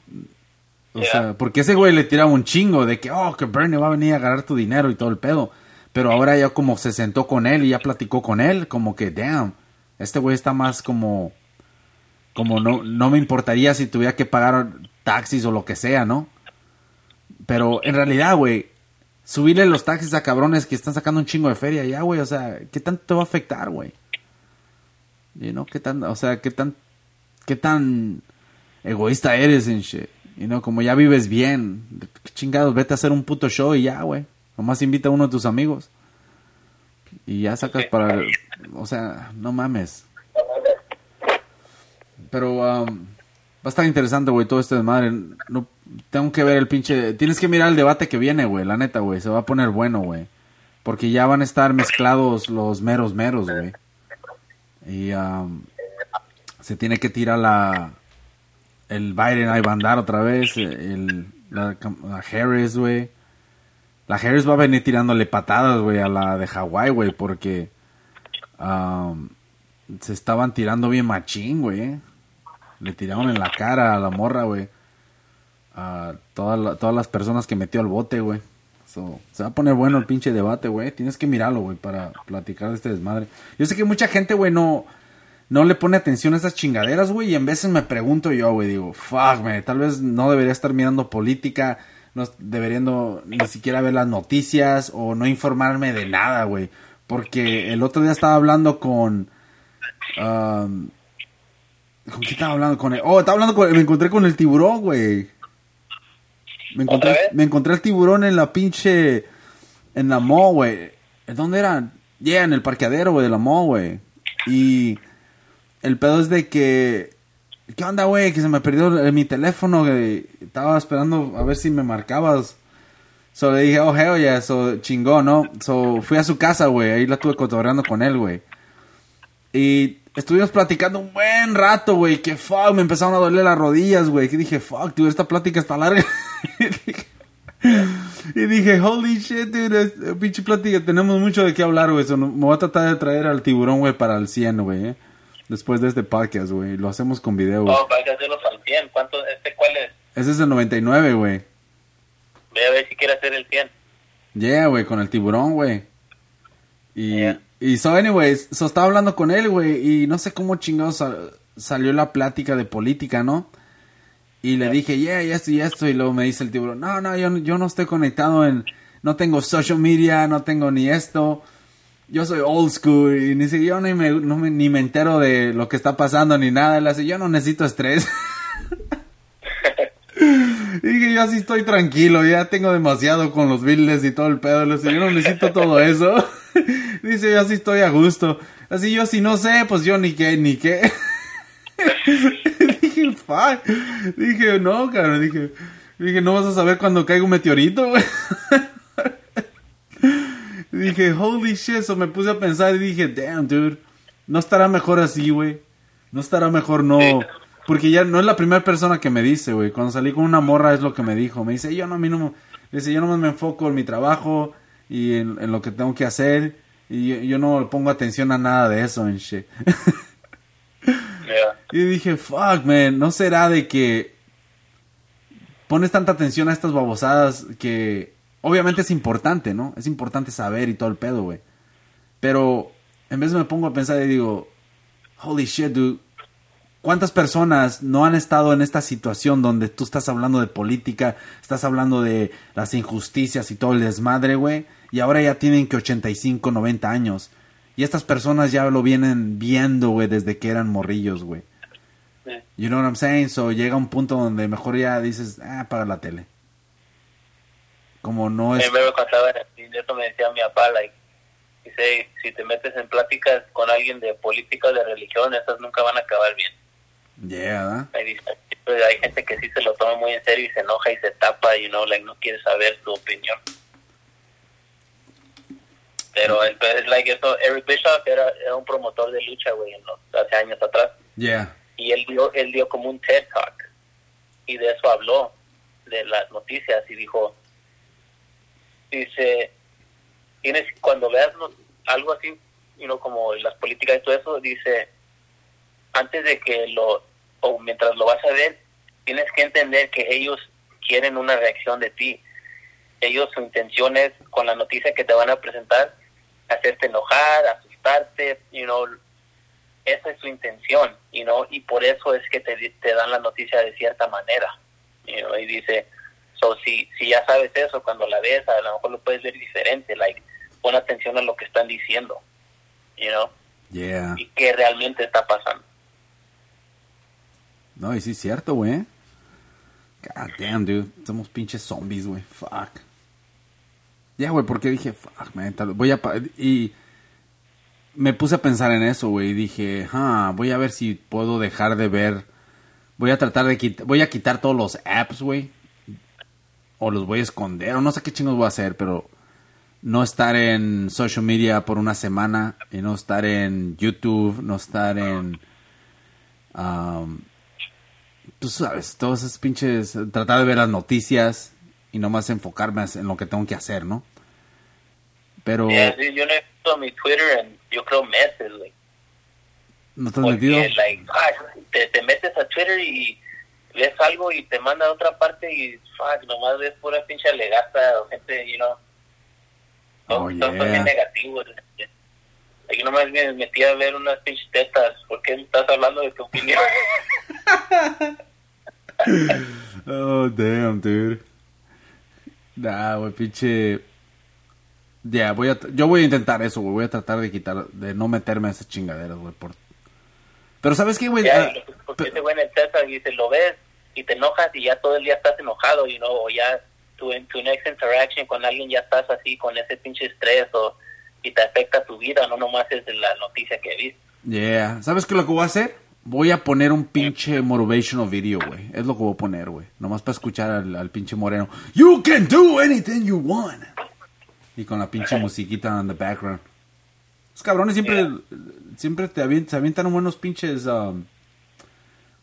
O Yeah. sea, porque ese güey le tiraba un chingo de que, oh, que Bernie va a venir a agarrar tu dinero y todo el pedo. Pero ahora ya como se sentó con él y ya platicó con él, como que, damn, este güey está más como, como no, no me importaría si tuviera que pagar taxis o lo que sea, ¿no? Pero en realidad, güey, subirle los taxis a cabrones que están sacando un chingo de feria ya, güey, o sea, ¿qué tanto te va a afectar, güey? You know, ¿qué tan, o sea, qué tan, qué tan egoísta eres en shit? You know, como ya vives bien, ¿qué chingados, vete a hacer un puto show y ya, güey. Nomás invita a uno de tus amigos. Y ya sacas para... O sea, no mames. Pero um, va a estar interesante, güey, todo este desmadre. No, tengo que ver el pinche... Tienes que mirar el debate que viene, güey, la neta, güey. Se va a poner bueno, güey. Porque ya van a estar mezclados los meros meros, güey. Y um, se tiene que tirar la... El Biden va a andar otra vez. El, la, la Harris, güey. La Harris va a venir tirándole patadas, güey, a la de Hawái, güey, porque um, se estaban tirando bien machín, güey. Le tiraron en la cara a la morra, güey. A toda la- todas las personas que metió al bote, güey. Se va a poner bueno el pinche debate, güey. Tienes que mirarlo, güey, para platicar de este desmadre. Yo sé que mucha gente, güey, no, no le pone atención a esas chingaderas, güey. Y en veces me pregunto yo, güey, digo, fuck, man, tal vez no debería estar mirando política, no deberíando ni siquiera ver las noticias o no informarme de nada, güey. Porque el otro día estaba hablando con... um, ¿Con quién estaba hablando? Con el, oh, estaba hablando con... Me encontré con el tiburón, güey. Me encontré, me encontré el tiburón en la pinche... En la mall, güey. ¿Dónde era? Yeah, en el parqueadero, güey, de la mall, güey. Y el pedo es de que... ¿Qué onda, güey? Que se me perdió el- mi teléfono, güey. Estaba esperando a ver si me marcabas. So le dije, oh, hell yeah, so chingón, ¿no? So fui a su casa, güey. Ahí la estuve cotorreando con él, güey. Y estuvimos platicando un buen rato, güey. Que fuck, me empezaron a doler las rodillas, güey. Que dije, fuck, dude, esta plática está larga. y dije, holy shit, dude, eh, pinche plática. Tenemos mucho de qué hablar, güey. So, me voy a tratar de traer al tiburón, güey, para el 100, güey. eh. Después de este podcast, güey. Lo hacemos con video, güey. Oh, para que hacerlos al 100. ¿Cuánto, este cuál es? Ese es el 99, güey. Ve a ver si quiere hacer el 100. Yeah, güey, con el tiburón, güey. Y, Yeah. y so, anyways, so estaba hablando con él, güey, y no sé cómo chingados sal- salió la plática de política, ¿no? Y le dije, yeah, y esto y esto, y luego me dice el tiburón, no, no, yo, yo no estoy conectado en, no tengo social media, no tengo ni esto, yo soy old school, y ni siquiera yo ni me, no me- ni me entero de lo que está pasando ni nada, él hace, yo no necesito estrés. Y dije, yo así estoy tranquilo, ya tengo demasiado con los Beatles y todo el pedo. Le yo no necesito todo eso. Dice, yo así estoy a gusto. Así yo si no sé, pues yo ni qué, ni qué. dije, fuck. Dije, no, cabrón. Dije, dije, no vas a saber cuando caiga un meteorito, güey. dije, holy shit. So me puse a pensar y dije, damn, dude. No estará mejor así, güey. No estará mejor no. Porque ya no es la primera persona que me dice, güey. Cuando salí con una morra es lo que me dijo. Me dice, yo no, a mí no me... Dice, yo nomás me enfoco en mi trabajo y en, en lo que tengo que hacer. Y yo, yo no le pongo atención a nada de eso en shit. Y dije, fuck, man, ¿no será de que pones tanta atención a estas babosadas que obviamente es importante, ¿no? Es importante saber y todo el pedo, güey. Pero en vez me pongo a pensar y digo, holy shit, dude. ¿Cuántas personas no han estado en esta situación donde tú estás hablando de política, estás hablando de las injusticias y todo el desmadre, güey? Y ahora ya tienen que 85, 90 años. Y estas personas ya lo vienen viendo, güey, desde que eran morrillos, güey. Sí. You know what I'm saying? So llega un punto donde mejor ya dices, ah, apaga la tele. Como no es... mí me contaba, eso me decía mi papá, like, dice, si te metes en pláticas con alguien de política o de religión, esas nunca van a acabar bien. Yeah, dice, pues, hay gente que sí se lo toma muy en serio y se enoja y se tapa y no, like, no quiere saber su opinión. Pero el es like eso, Eric Bischoff era, era un promotor de lucha, güey, los- hace años atrás. Yeah. y él dio, él dio como un TED Talk y de eso habló, de las noticias y dijo, dice, tienes, cuando veas no- algo así, you know, como las políticas y todo eso, dice, antes de que lo, o mientras lo vas a ver, tienes que entender que ellos quieren una reacción de ti. Ellos su intención es, con la noticia que te van a presentar, hacerte enojar, asustarte, you know, esa es su intención, you know, y por eso es que te, te dan la noticia de cierta manera, you know, y dice, so, si, si ya sabes eso, cuando la ves, a lo mejor lo puedes ver diferente, like, pon atención a lo que están diciendo, you know, Yeah. y qué realmente está pasando. No, y sí es cierto, güey. God damn, dude. Somos pinches zombies, güey. Fuck. Ya, güey, porque dije, fuck, Voy a... Y me puse a pensar en eso, güey. Y dije, ah, voy a ver si puedo dejar de ver. Voy a tratar de quitar. Voy a quitar todos los apps, güey. O los voy a esconder. O no sé qué chingos voy a hacer, pero. No estar en social media por una semana. Y no estar en YouTube. No estar en. Um, tú sabes, todos esos pinches. Tratar de ver las noticias. Y nomás enfocarme en lo que tengo que hacer, ¿no? Pero. Yeah, sí, yo no he visto mi Twitter en, yo creo, meses, güey. ¿No has Porque, metido? like, ah, te, te metes a Twitter y ves algo y te manda a otra parte y, fuck, nomás ves pura pinche legata o gente, you know. Oh, son bien yeah. negativos. Yo nomás me metí a ver unas pinches tetas. ¿Por qué estás hablando de tu opinión? Oh, damn, dude. Nah, güey, pinche. Ya, voy a. Yo voy a intentar eso, güey. Voy a tratar de quitar. De no meterme a esas chingaderas, güey. Por... Pero, ¿sabes qué, güey? Ya, Ah, y porque pe- ese güey en el teta dice, lo ves y te enojas y ya todo el día estás enojado, you know, o ya tu, tu next interaction con alguien ya estás así con ese pinche estrés o y te afecta tu vida, no nomás es la noticia que viste. Yeah. ¿Sabes qué lo que voy a hacer? Voy a poner un pinche motivational video, güey. Es lo que voy a poner, güey. Nomás para escuchar al, pinche moreno. You can do anything you want. Y con la pinche musiquita en the background. Los cabrones siempre, siempre te avientan, se avientan buenos pinches, um,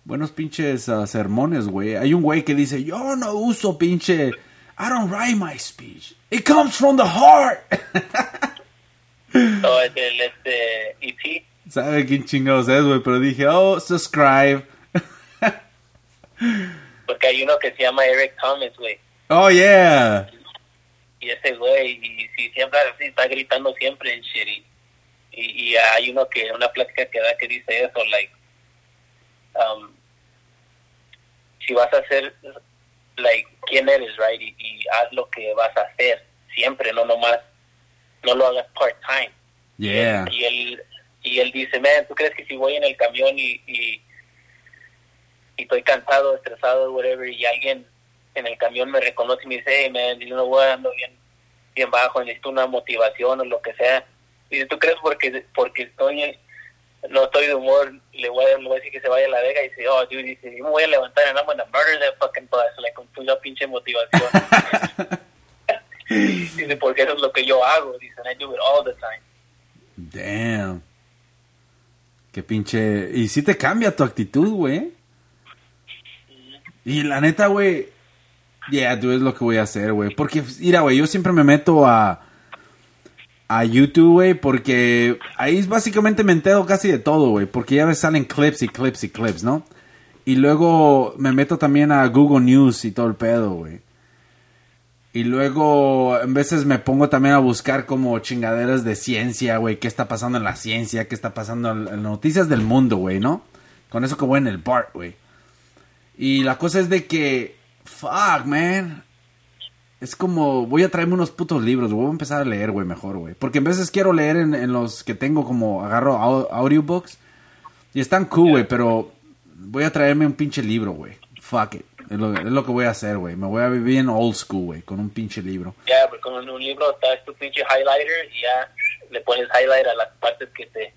buenos pinches uh, sermones, güey. Hay un güey que dice, yo no uso pinche, I don't write my speech. It comes from the heart. So, es el este EP, ¿Sabe quién chingados es, güey? Pero dije, oh, subscribe. porque hay uno que se llama Eric Thomas, güey, Oh, yeah. y ese güey, y si siempre así está gritando siempre en shit, y, y, y hay uno que, una plática que da que dice eso, like, um, si vas a hacer, like, quién eres, right, y, y haz lo que vas a hacer, siempre, no nomás, no lo hagas part-time. Yeah. Y él, y él dice, man, ¿tú crees que si voy en el camión y, y, y estoy cansado, estresado, whatever, y alguien en el camión me reconoce y me dice, hey, man, you know what, ando bien, bien bajo, necesito una motivación o lo que sea. Y dice, ¿tú crees porque, porque estoy, no estoy de humor, le voy, a, le voy a decir que se vaya a la vega? Y dice, oh, dude, dice, yo me voy a levantar and I'm gonna murder that fucking bus, like, con una pinche motivación. dice, porque eso es lo que yo hago, dice, I do it all the time. Damn. Qué pinche. Y sí te cambia tu actitud, güey. Y la neta, güey. Yeah, tú es lo que voy a hacer, güey. Porque, mira, güey, yo siempre me meto a. A YouTube, güey, porque ahí básicamente me entero casi de todo, güey. Porque ya ves, salen clips y clips y clips, ¿no? Y luego me meto también a Google News y todo el pedo, güey. Y luego, en veces me pongo también a buscar como chingaderas de ciencia, güey. ¿Qué está pasando en la ciencia? ¿Qué está pasando en, las noticias del mundo, güey, no? Con eso que voy en el BART, güey. Y la cosa es de que, fuck, man. Es como, voy a traerme unos putos libros, voy a empezar a leer, güey, mejor, güey. Porque en veces quiero leer en, en los que tengo como, agarro au- audiobooks. Y están cool, güey, pero voy a traerme un pinche libro, güey. Fuck it. Es lo, es lo que voy a hacer, güey. Me voy a vivir en old school, güey, con un pinche libro. Ya, porque con un libro está tu pinche highlighter y ya le pones highlight a las partes que te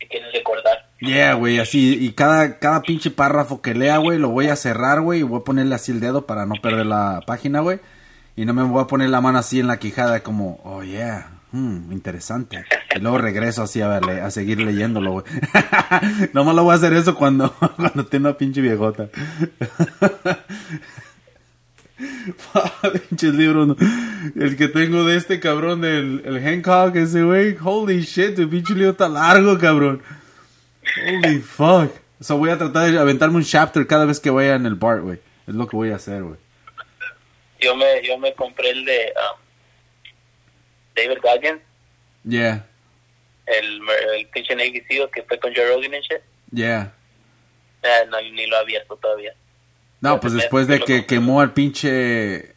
que quieres recordar. Yeah, güey, así. Y cada, cada pinche párrafo que lea, güey, lo voy a cerrar, güey, y voy a ponerle así el dedo para no perder la página, güey. Y no me voy a poner la mano así en la quijada como, oh, yeah, hmm, interesante. Y luego regreso así a, verle, a seguir leyéndolo, güey. Nomás lo voy a hacer eso cuando, cuando tengo una pinche viejota. Pinches libros. ¿no? El que tengo de este cabrón, el, el Hancock, ese güey. Holy shit, tu pinche libro está largo, cabrón. Holy fuck. So voy a tratar de aventarme un chapter cada vez que vaya en el bar, güey. Es lo que voy a hacer, güey. Yo me yo me compré el de um, David Goggins, Yeah, el, el pinche Navy SEAL que fue con Joe Rogan y shit. yeah. Ah, no, ni lo he abierto todavía. No, pues después de que quemó al pinche...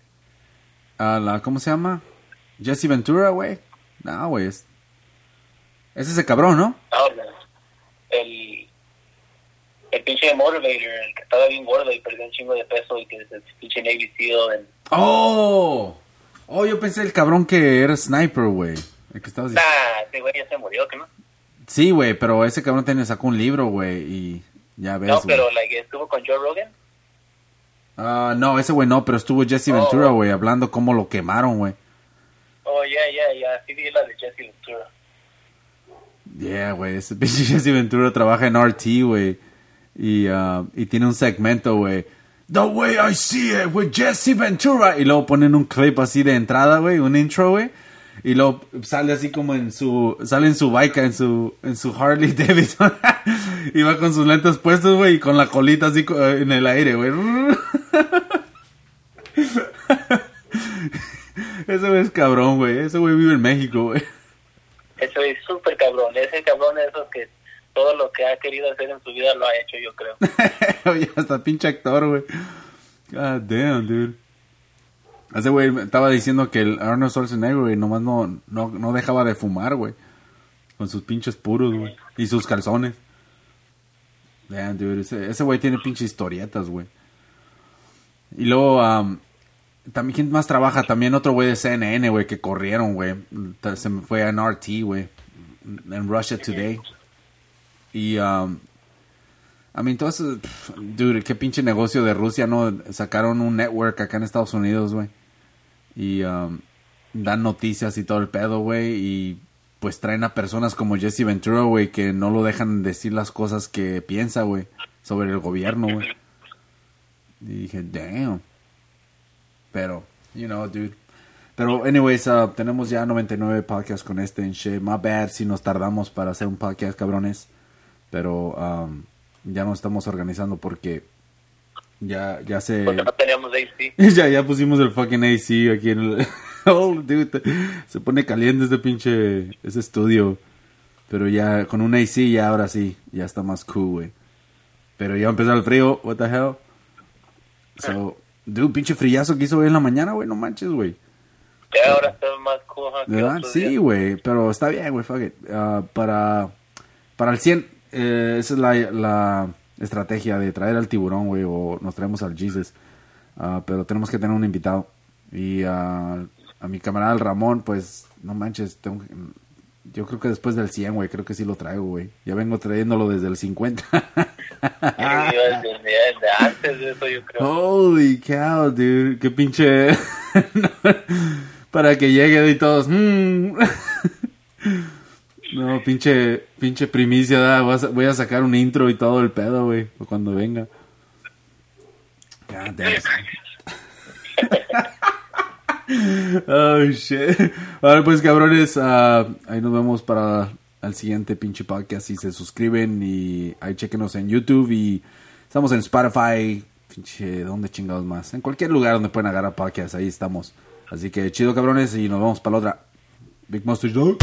A la, ¿Cómo se llama? Jesse Ventura, güey. No, güey. Es, es ese cabrón, ¿no? No, no. el el pinche Motivator, el que estaba bien gordo y perdió un chingo de peso y que es el pinche Navy SEAL. en- Oh. Oh, yo pensé el cabrón que era sniper, güey. El que estabas diciendo. Nah, ese güey ya se murió, ¿que no? Sí, güey, pero ese cabrón tiene, sacó un libro, güey, y ya ves, No, pero like, estuvo con Joe Rogan. Ah, no, ese güey no, pero estuvo Jesse Oh. Ventura, güey, hablando cómo lo quemaron, güey. Oh, yeah, yeah, yeah. Sí, vi la de Jesse Ventura. Yeah, güey, ese pinche Jesse Ventura trabaja en RT, güey. Y, ah, y tiene un segmento, güey. The way I see it with Jesse Ventura. Y luego ponen un clip así de entrada, güey, un intro, güey. Y luego sale así como en su, sale en su bike, en su, en su Harley Davidson. y va con sus lentes puestos, güey, y con la colita así co- en el aire, güey. Ese güey es cabrón, güey. Ese güey vive en México, güey. Eso es súper cabrón. Ese cabrón es esos que todo lo que ha querido hacer en su vida lo ha hecho, yo creo. Oye, hasta pinche actor, güey. God damn, dude. Ese güey estaba diciendo que el Arnold Schwarzenegger, güey, nomás no, no, no dejaba de fumar, güey. Con sus pinches puros, güey. Y sus calzones. Damn, dude. Ese güey tiene pinches historietas, güey. Y luego, um, también, ¿quién más trabaja? También otro güey de CNN, güey, que corrieron, güey. Se me fue a RT, güey. En Russia Today. Y, um, I mean, pff, dude, qué pinche negocio de Rusia, ¿no? Sacaron un network acá en Estados Unidos, güey. Y um, dan noticias y todo el pedo, güey. Y pues traen a personas como Jesse Ventura, güey, que no lo dejan decir las cosas que piensa, güey, sobre el gobierno, güey. Y dije, damn. Pero, you know, dude. Pero, anyways, uh, tenemos ya 99 podcasts con este en shit. My bad si nos tardamos para hacer un podcast, cabrones. Pero um, ya nos estamos organizando porque ya, ya se... Porque no teníamos AC. ya, ya pusimos el fucking AC aquí en el... oh, dude, se pone caliente este pinche... Ese estudio. Pero ya con un AC ya ahora sí, ya está más cool, güey. Pero ya empezó el frío, what the hell. So, dude, pinche frillazo que hizo hoy en la mañana, güey, no manches, güey. Ya ahora está más cool. Sí, güey, pero está bien, güey, fuck it. Ah, para, para el 100, eh, esa es la, la estrategia de traer al tiburón, güey, o nos traemos al Jesus. Ah, pero tenemos que tener un invitado. Y ah, a mi camarada el Ramón, pues, no manches, tengo que- yo creo que después del 100, güey, creo que sí lo traigo, güey. Ya vengo trayéndolo desde el 50. Sí, yo desde, desde antes de eso, yo creo. Holy cow, dude. Qué pinche. Para que llegue y todos. mm. No, pinche, pinche primicia. da. Voy a, sacar un intro y todo el pedo, güey. Cuando venga. God damn. oh shit. Ahora pues cabrones, ah, ahí nos vemos para el siguiente pinche podcast. Y se suscriben y ahí chequenos en YouTube y estamos en Spotify. Pinche, ¿dónde chingados más? En cualquier lugar donde pueden agarrar podcasts, ahí estamos. Así que chido cabrones y nos vemos para la otra. Big Mustache Dog.